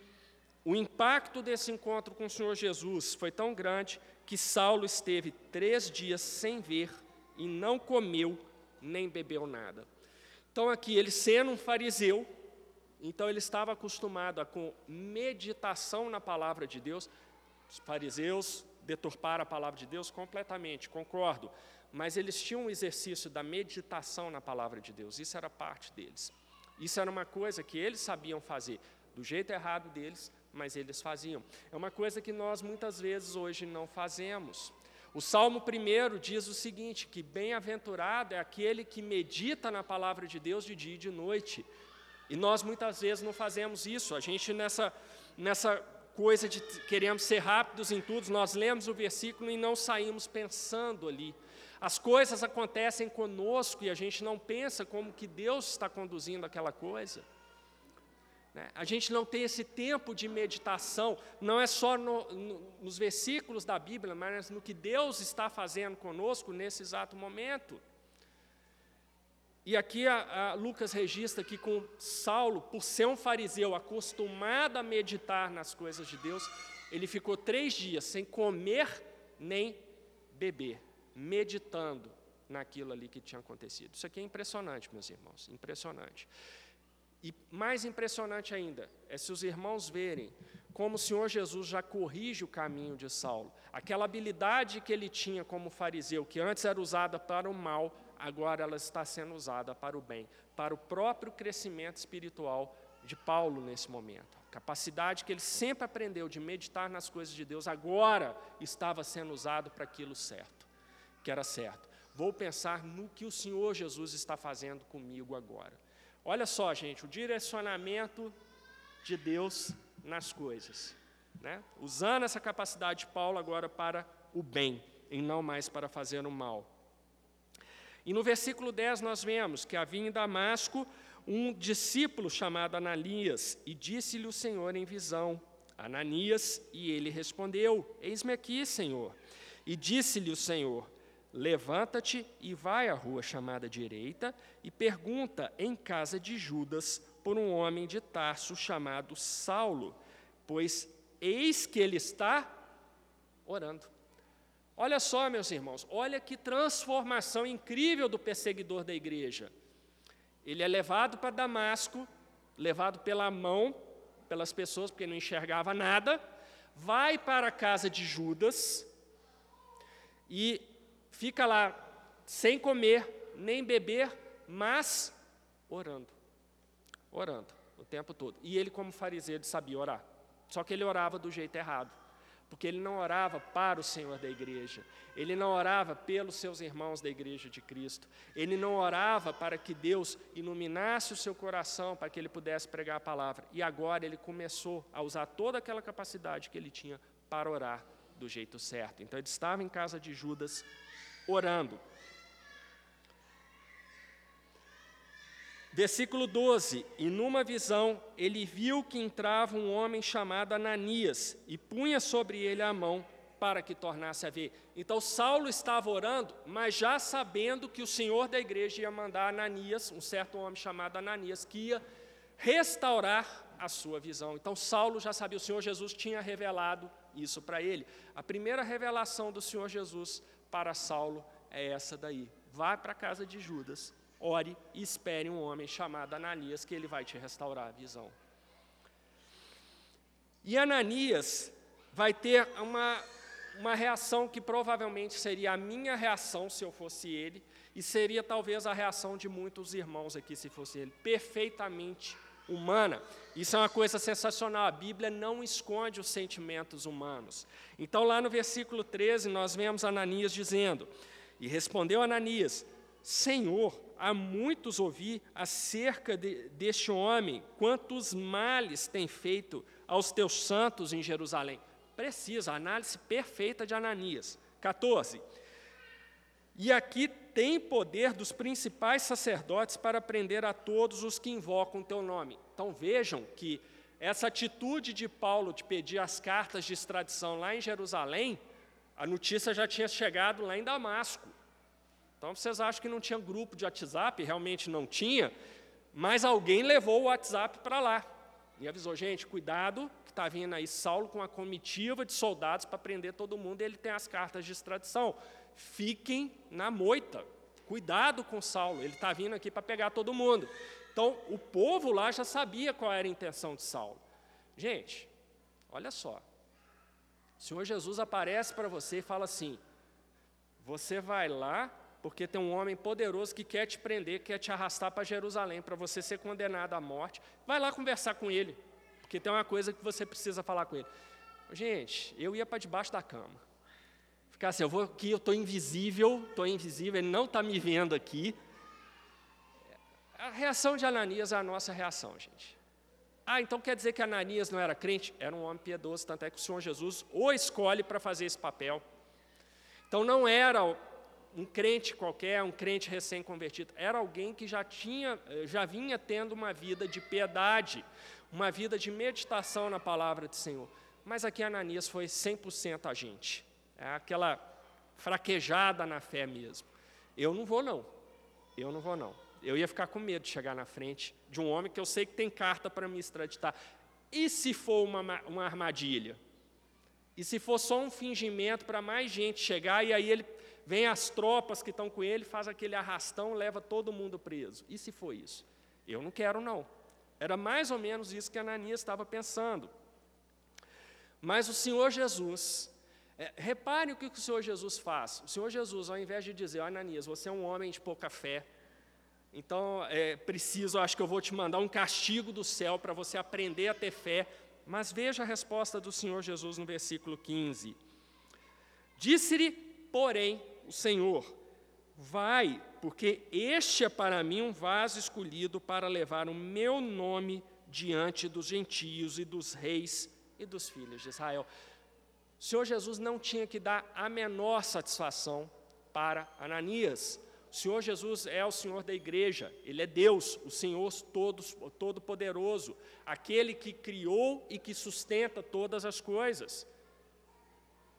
Speaker 1: o impacto desse encontro com o Senhor Jesus foi tão grande que Saulo esteve três dias sem ver e não comeu nem bebeu nada. Então, aqui, ele sendo um fariseu, então ele estava acostumado a, com meditação na palavra de Deus. Os fariseus deturparam a palavra de Deus completamente, concordo, mas eles tinham um exercício da meditação na palavra de Deus, isso era parte deles. Isso era uma coisa que eles sabiam fazer, do jeito errado deles, mas eles faziam. É uma coisa que nós muitas vezes hoje não fazemos. O Salmo 1 diz o seguinte: que bem-aventurado é aquele que medita na palavra de Deus de dia e de noite. E nós muitas vezes não fazemos isso. A gente nessa, nessa coisa de queremos ser rápidos em tudo, nós lemos o versículo e não saímos pensando ali. As coisas acontecem conosco e a gente não pensa como que Deus está conduzindo aquela coisa. Né? A gente não tem esse tempo de meditação, não é só no, no, nos versículos da Bíblia, mas no que Deus está fazendo conosco nesse exato momento. E aqui a, a Lucas registra que com Saulo, por ser um fariseu acostumado a meditar nas coisas de Deus, ele ficou três dias sem comer nem beber, meditando naquilo ali que tinha acontecido. Isso aqui é impressionante, meus irmãos, impressionante. E mais impressionante ainda é se os irmãos verem como o Senhor Jesus já corrige o caminho de Saulo. Aquela habilidade que ele tinha como fariseu, que antes era usada para o mal, agora ela está sendo usada para o bem, para o próprio crescimento espiritual de Paulo nesse momento. Capacidade que ele sempre aprendeu de meditar nas coisas de Deus, agora estava sendo usado para aquilo certo, que era certo. Vou pensar no que o Senhor Jesus está fazendo comigo agora. Olha só, gente, o direcionamento de Deus nas coisas. Né? Usando essa capacidade de Paulo agora para o bem, e não mais para fazer o mal. E no versículo 10 nós vemos que havia em Damasco um discípulo chamado Ananias, e disse-lhe o Senhor em visão: Ananias, e ele respondeu: Eis-me aqui, Senhor. E disse-lhe o Senhor: Levanta-te e vai à rua chamada direita e pergunta em casa de Judas por um homem de Tarso chamado Saulo, pois eis que ele está orando. Olha só, meus irmãos, olha que transformação incrível do perseguidor da igreja. Ele é levado para Damasco, levado pela mão pelas pessoas, porque não enxergava nada, vai para a casa de Judas e fica lá sem comer nem beber, mas orando. Orando o tempo todo. E ele, como fariseu, sabia orar. Só que ele orava do jeito errado. Porque ele não orava para o Senhor da igreja, ele não orava pelos seus irmãos da igreja de Cristo, ele não orava para que Deus iluminasse o seu coração para que ele pudesse pregar a palavra. E agora ele começou a usar toda aquela capacidade que ele tinha para orar do jeito certo. Então ele estava em casa de Judas orando. Versículo 12: E numa visão ele viu que entrava um homem chamado Ananias e punha sobre ele a mão para que tornasse a ver. Então Saulo estava orando, mas já sabendo que o Senhor da igreja ia mandar Ananias, um certo homem chamado Ananias, que ia restaurar a sua visão. Então Saulo já sabia, o Senhor Jesus tinha revelado isso para ele. A primeira revelação do Senhor Jesus para Saulo é essa daí. Vá para a casa de Judas, ore e espere um homem chamado Ananias, que ele vai te restaurar a visão. E Ananias vai ter uma, uma reação que provavelmente seria a minha reação se eu fosse ele, e seria talvez a reação de muitos irmãos aqui se fosse ele, perfeitamente humana. Isso é uma coisa sensacional. A Bíblia não esconde os sentimentos humanos. Então, lá no versículo 13, nós vemos Ananias dizendo: E respondeu Ananias: Senhor, há muitos ouvi acerca de, deste homem, quantos males tem feito aos teus santos em Jerusalém. Precisa, análise perfeita de Ananias. 14. E aqui tem poder dos principais sacerdotes para prender a todos os que invocam o teu nome. Então vejam que essa atitude de Paulo de pedir as cartas de extradição lá em Jerusalém, a notícia já tinha chegado lá em Damasco. Então vocês acham que não tinha grupo de WhatsApp? Realmente não tinha, mas alguém levou o WhatsApp para lá e avisou: gente, cuidado, que está vindo aí Saulo com uma comitiva de soldados para prender todo mundo e ele tem as cartas de extradição fiquem na moita. Cuidado com Saulo, ele está vindo aqui para pegar todo mundo. Então, o povo lá já sabia qual era a intenção de Saulo. Gente, olha só. O Senhor Jesus aparece para você e fala assim: você vai lá porque tem um homem poderoso que quer te prender, quer te arrastar para Jerusalém para você ser condenado à morte. Vai lá conversar com ele, porque tem uma coisa que você precisa falar com ele. Gente, eu ia para debaixo da cama. Ficar assim, eu vou aqui, eu estou invisível, estou invisível, ele não está me vendo aqui. A reação de Ananias é a nossa reação, gente. Ah, então quer dizer que Ananias não era crente? Era um homem piedoso, tanto é que o Senhor Jesus o escolhe para fazer esse papel. Então não era um crente qualquer, um crente recém-convertido, era alguém que já tinha, já vinha tendo uma vida de piedade, uma vida de meditação na palavra do Senhor. Mas aqui Ananias foi 100% a gente. É aquela fraquejada na fé mesmo. Eu não vou, não. Eu não vou, não. Eu ia ficar com medo de chegar na frente de um homem que eu sei que tem carta para me extraditar. E se for uma, uma armadilha? E se for só um fingimento para mais gente chegar e aí ele vem as tropas que estão com ele, faz aquele arrastão, leva todo mundo preso? E se for isso? Eu não quero, não. Era mais ou menos isso que Ananias estava pensando. Mas o Senhor Jesus, é, repare o que o Senhor Jesus faz. O Senhor Jesus, ao invés de dizer, oh, Ananias, você é um homem de pouca fé, então é preciso, acho que eu vou te mandar um castigo do céu para você aprender a ter fé. Mas veja a resposta do Senhor Jesus no versículo 15. Disse-lhe, porém, o Senhor: Vai, porque este é para mim um vaso escolhido para levar o meu nome diante dos gentios e dos reis e dos filhos de Israel. O Senhor Jesus não tinha que dar a menor satisfação para Ananias. O Senhor Jesus é o Senhor da igreja, Ele é Deus, o Senhor Todo-Poderoso, aquele que criou e que sustenta todas as coisas.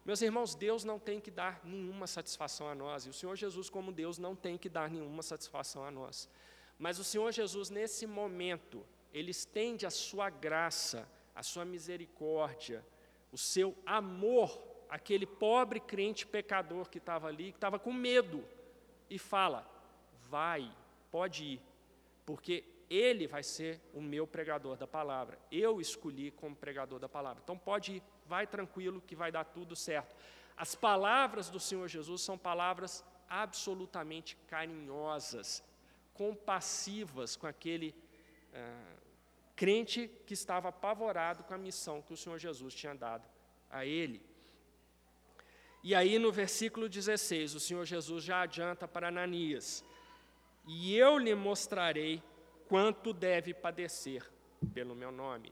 Speaker 1: Meus irmãos, Deus não tem que dar nenhuma satisfação a nós, e o Senhor Jesus, como Deus, não tem que dar nenhuma satisfação a nós. Mas o Senhor Jesus, nesse momento, Ele estende a sua graça, a sua misericórdia, o seu amor àquele pobre crente pecador que estava ali, que estava com medo, e fala: vai, pode ir, porque ele vai ser o meu pregador da palavra. Eu escolhi como pregador da palavra. Então pode ir, vai tranquilo que vai dar tudo certo. As palavras do Senhor Jesus são palavras absolutamente carinhosas, compassivas com aquele ah, crente que estava apavorado com a missão que o Senhor Jesus tinha dado a ele. E aí no versículo 16, o Senhor Jesus já adianta para Ananias: E eu lhe mostrarei quanto deve padecer pelo meu nome.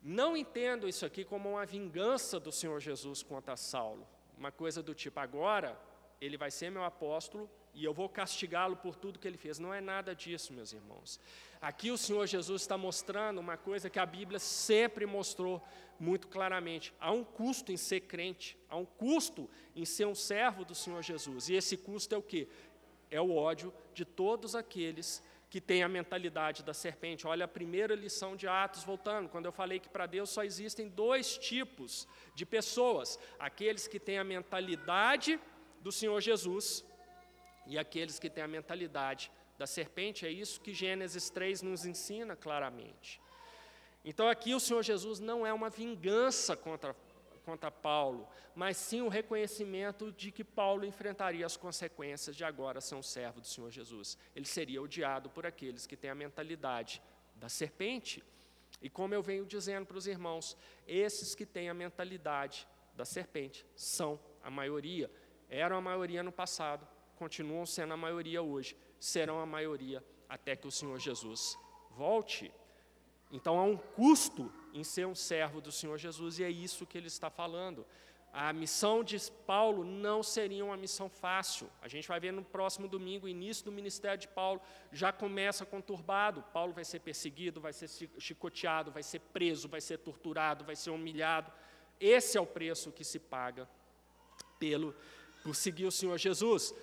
Speaker 1: Não entendo isso aqui como uma vingança do Senhor Jesus contra Saulo, uma coisa do tipo, agora ele vai ser meu apóstolo e eu vou castigá-lo por tudo que ele fez. Não é nada disso, meus irmãos. Aqui o Senhor Jesus está mostrando uma coisa que a Bíblia sempre mostrou muito claramente: há um custo em ser crente, há um custo em ser um servo do Senhor Jesus. E esse custo é o que? É o ódio de todos aqueles que têm a mentalidade da serpente. Olha a primeira lição de Atos, voltando, quando eu falei que para Deus só existem dois tipos de pessoas: aqueles que têm a mentalidade do Senhor Jesus e aqueles que têm a mentalidade da serpente, é isso que Gênesis 3 nos ensina claramente. Então aqui o Senhor Jesus não é uma vingança contra, contra Paulo, mas sim o reconhecimento de que Paulo enfrentaria as consequências de agora ser um servo do Senhor Jesus. Ele seria odiado por aqueles que têm a mentalidade da serpente. E como eu venho dizendo para os irmãos, esses que têm a mentalidade da serpente são a maioria. Eram a maioria no passado, continuam sendo a maioria hoje, serão a maioria até que o Senhor Jesus volte. Então há um custo em ser um servo do Senhor Jesus, e é isso que ele está falando. A missão de Paulo não seria uma missão fácil. A gente vai ver no próximo domingo, o início do ministério de Paulo já começa conturbado. Paulo vai ser perseguido, vai ser chicoteado, vai ser preso, vai ser torturado, vai ser humilhado. Esse é o preço que se paga pelo por seguir o Senhor Jesus.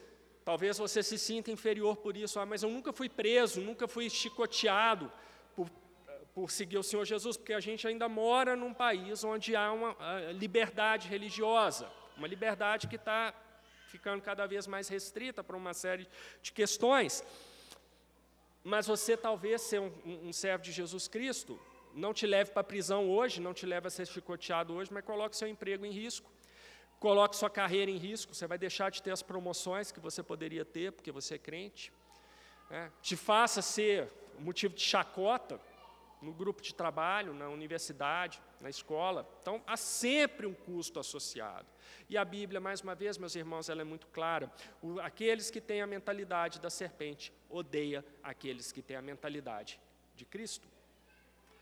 Speaker 1: Talvez você se sinta inferior por isso, ah, mas eu nunca fui preso, nunca fui chicoteado por por seguir o Senhor Jesus, porque a gente ainda mora num país onde há uma liberdade religiosa, uma liberdade que está ficando cada vez mais restrita para uma série de questões. Mas você talvez ser um, um servo de Jesus Cristo não te leve para a prisão hoje, não te leve a ser chicoteado hoje, mas coloque seu emprego em risco, coloque sua carreira em risco, você vai deixar de ter as promoções que você poderia ter, porque você é crente, né? te faça ser motivo de chacota, no grupo de trabalho, na universidade, na escola. Então, há sempre um custo associado. E a Bíblia, mais uma vez, meus irmãos, ela é muito clara. O, aqueles que têm a mentalidade da serpente odeia aqueles que têm a mentalidade de Cristo.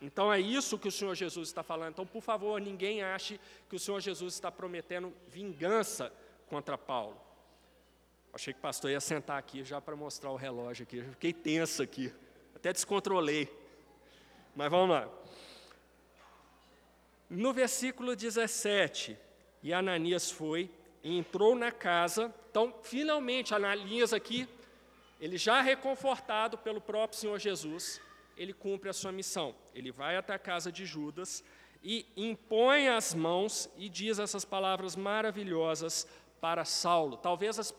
Speaker 1: Então é isso que o Senhor Jesus está falando. Então, por favor, ninguém ache que o Senhor Jesus está prometendo vingança contra Paulo. Achei que o pastor ia sentar aqui já para mostrar o relógio aqui. Eu fiquei tenso aqui. Até descontrolei. Mas vamos lá. No versículo 17, e Ananias foi e entrou na casa. Então, finalmente, Ananias aqui, ele já reconfortado pelo próprio Senhor Jesus, ele cumpre a sua missão. Ele vai até a casa de Judas e impõe as mãos e diz essas palavras maravilhosas para Saulo. Talvez as,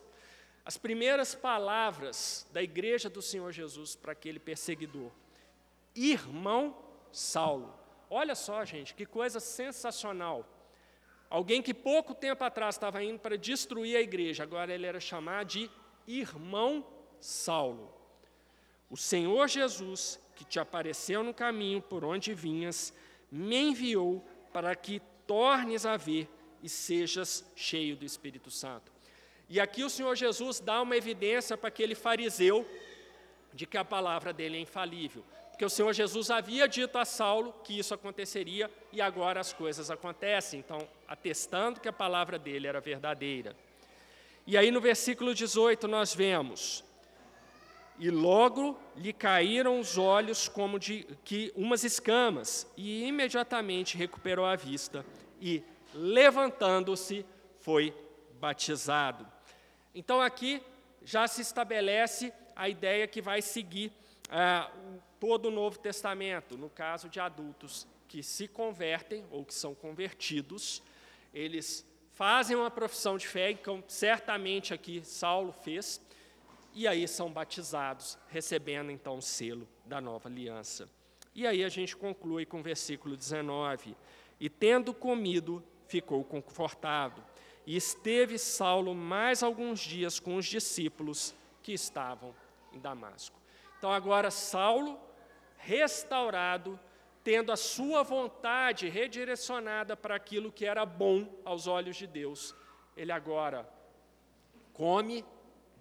Speaker 1: as primeiras palavras da igreja do Senhor Jesus para aquele perseguidor irmão Saulo. Olha só, gente, que coisa sensacional. Alguém que pouco tempo atrás estava indo para destruir a igreja, agora ele era chamado de irmão Saulo. O Senhor Jesus, que te apareceu no caminho por onde vinhas, me enviou para que tornes a ver e sejas cheio do Espírito Santo. E aqui o Senhor Jesus dá uma evidência para aquele fariseu de que a palavra dele é infalível. Porque o Senhor Jesus havia dito a Saulo que isso aconteceria e agora as coisas acontecem. Então, atestando que a palavra dele era verdadeira. E aí no versículo 18 nós vemos: E logo lhe caíram os olhos como de que umas escamas, e imediatamente recuperou a vista e levantando-se foi batizado. Então aqui já se estabelece a ideia que vai seguir ah, todo o Novo Testamento, no caso de adultos que se convertem ou que são convertidos, eles fazem uma profissão de fé, como certamente aqui Saulo fez, e aí são batizados, recebendo então o selo da nova aliança. E aí a gente conclui com o versículo 19: E tendo comido, ficou confortado. E esteve Saulo mais alguns dias com os discípulos que estavam em Damasco. Então agora Saulo restaurado, tendo a sua vontade redirecionada para aquilo que era bom aos olhos de Deus. Ele agora come,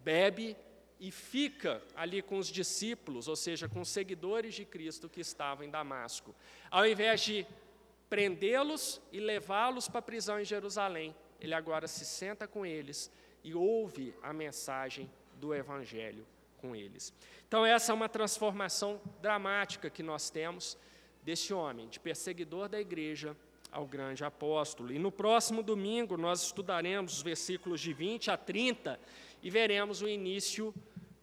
Speaker 1: bebe e fica ali com os discípulos, ou seja, com os seguidores de Cristo que estavam em Damasco. Ao invés de prendê-los e levá-los para a prisão em Jerusalém, ele agora se senta com eles e ouve a mensagem do Evangelho com eles. Então, essa é uma transformação dramática que nós temos desse homem, de perseguidor da igreja ao grande apóstolo. E no próximo domingo nós estudaremos os versículos de 20 a 30 e veremos o início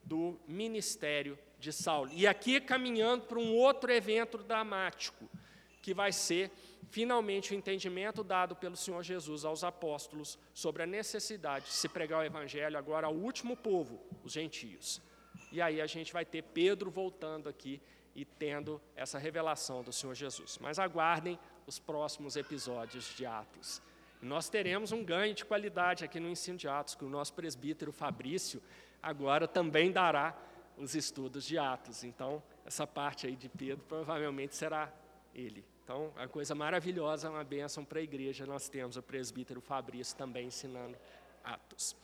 Speaker 1: do ministério de Saulo. E aqui caminhando para um outro evento dramático, que vai ser finalmente o entendimento dado pelo Senhor Jesus aos apóstolos sobre a necessidade de se pregar o evangelho agora ao último povo, os gentios. E aí a gente vai ter Pedro voltando aqui e tendo essa revelação do Senhor Jesus. Mas aguardem os próximos episódios de Atos. Nós teremos um ganho de qualidade aqui no ensino de Atos, que o nosso presbítero Fabrício agora também dará os estudos de Atos. Então, essa parte aí de Pedro provavelmente será ele. Então, a coisa maravilhosa, uma bênção para a igreja. Nós temos o presbítero Fabrício também ensinando Atos.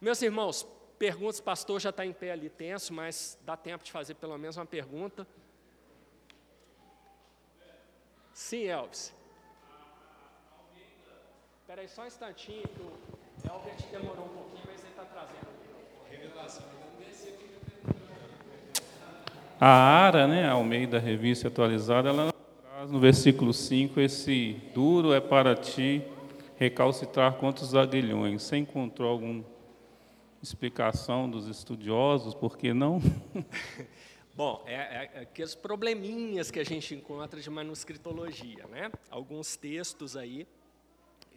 Speaker 1: Meus irmãos, perguntas, pastor já está em pé ali tenso, mas dá tempo de fazer pelo menos uma pergunta. Sim, Elvis. Espera aí só um instantinho, que o Elvis demorou um pouquinho, mas ele está trazendo.
Speaker 2: A Ara, né, da revista atualizada, ela traz no versículo 5 esse duro é para ti recalcitrar contra os aguilhões. Você encontrou alguma explicação dos estudiosos, por que não? [LAUGHS]
Speaker 1: Bom, é, é, aqueles probleminhas que a gente encontra de manuscritologia, né? Alguns textos aí,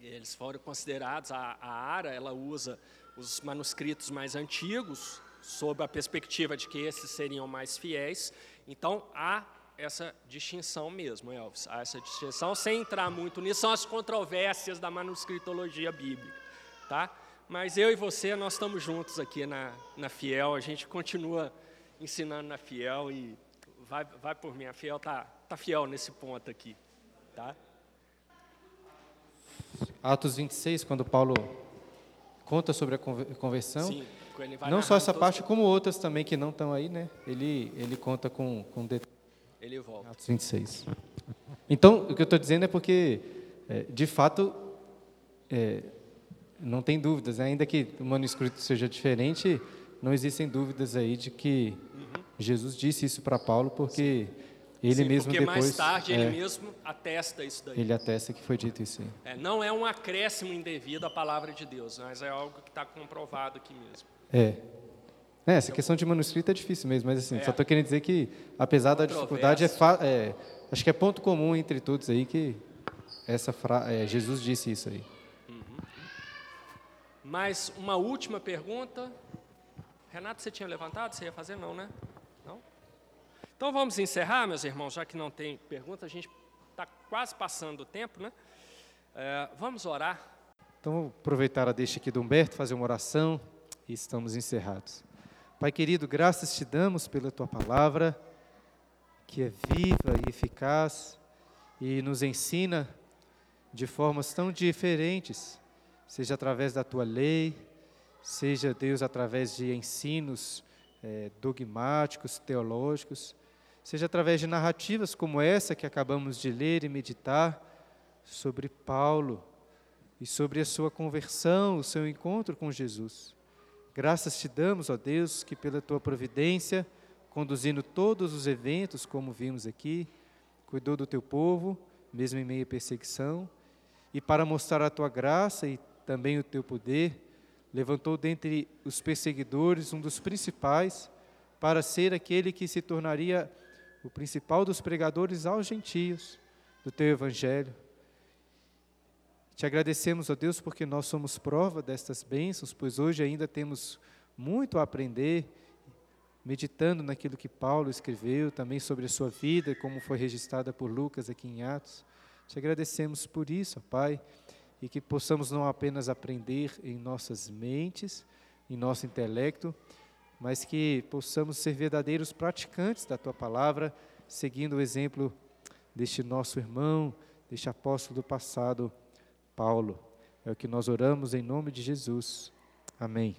Speaker 1: eles foram considerados, a, a Ara, ela usa os manuscritos mais antigos, sob a perspectiva de que esses seriam mais fiéis. Então, há essa distinção mesmo, Elvis. Há essa distinção, sem entrar muito nisso, são as controvérsias da manuscritologia bíblica. Tá? Mas eu e você, nós estamos juntos aqui na, na Fiel, a gente continua ensinando na Fiel e vai, vai por mim, a Fiel está tá fiel nesse ponto aqui. Tá?
Speaker 3: Atos 26, quando Paulo conta sobre a conversão. Sim não só essa parte, como outras também que não estão aí, né? Ele, ele conta com, com
Speaker 1: Ele volta.
Speaker 3: Atos 26. Então, o que eu estou dizendo é porque, é, de fato, é, não tem dúvidas, né? ainda que o manuscrito seja diferente, não existem dúvidas aí de que uhum. Jesus disse isso para Paulo, porque Sim. Ele Sim, mesmo
Speaker 1: porque
Speaker 3: depois...
Speaker 1: mais tarde é, ele mesmo atesta isso daí.
Speaker 3: Ele atesta que foi dito isso.
Speaker 1: É, não é um acréscimo indevido à palavra de Deus, mas é algo que está comprovado aqui mesmo.
Speaker 3: É. é. essa questão de manuscrito é difícil mesmo, mas assim, é. só estou querendo dizer que, apesar da dificuldade, é, é, acho que é ponto comum entre todos aí que essa fra é, Jesus disse isso aí. Uhum.
Speaker 1: Mais uma última pergunta. Renato, você tinha levantado? Você ia fazer? Não, né? Não? Então vamos encerrar, meus irmãos, já que não tem pergunta, a gente está quase passando o tempo, né? É, vamos orar.
Speaker 3: Então, aproveitar a deixa aqui do Humberto, fazer uma oração e estamos encerrados. Pai querido, graças te damos pela tua palavra, que é viva e eficaz e nos ensina de formas tão diferentes, seja através da tua lei, seja, Deus, através de ensinos é, dogmáticos, teológicos, seja através de narrativas como essa que acabamos de ler e meditar sobre Paulo e sobre a sua conversão, o seu encontro com Jesus. Graças te damos, ó Deus, que pela tua providência, conduzindo todos os eventos, como vimos aqui, cuidou do teu povo, mesmo em meio à perseguição, e para mostrar a tua graça e também o teu poder, levantou dentre os perseguidores um dos principais, para ser aquele que se tornaria o principal dos pregadores aos gentios do teu evangelho te agradecemos, ó Deus, porque nós somos prova destas bênçãos, pois hoje ainda temos muito a aprender, meditando naquilo que Paulo escreveu, também sobre a sua vida, como foi registrada por Lucas aqui em Atos. Te agradecemos por isso, ó Pai, e que possamos não apenas aprender em nossas mentes, em nosso intelecto, mas que possamos ser verdadeiros praticantes da tua palavra, seguindo o exemplo deste nosso irmão, deste apóstolo do passado. Paulo. É o que nós oramos em nome de Jesus. Amém.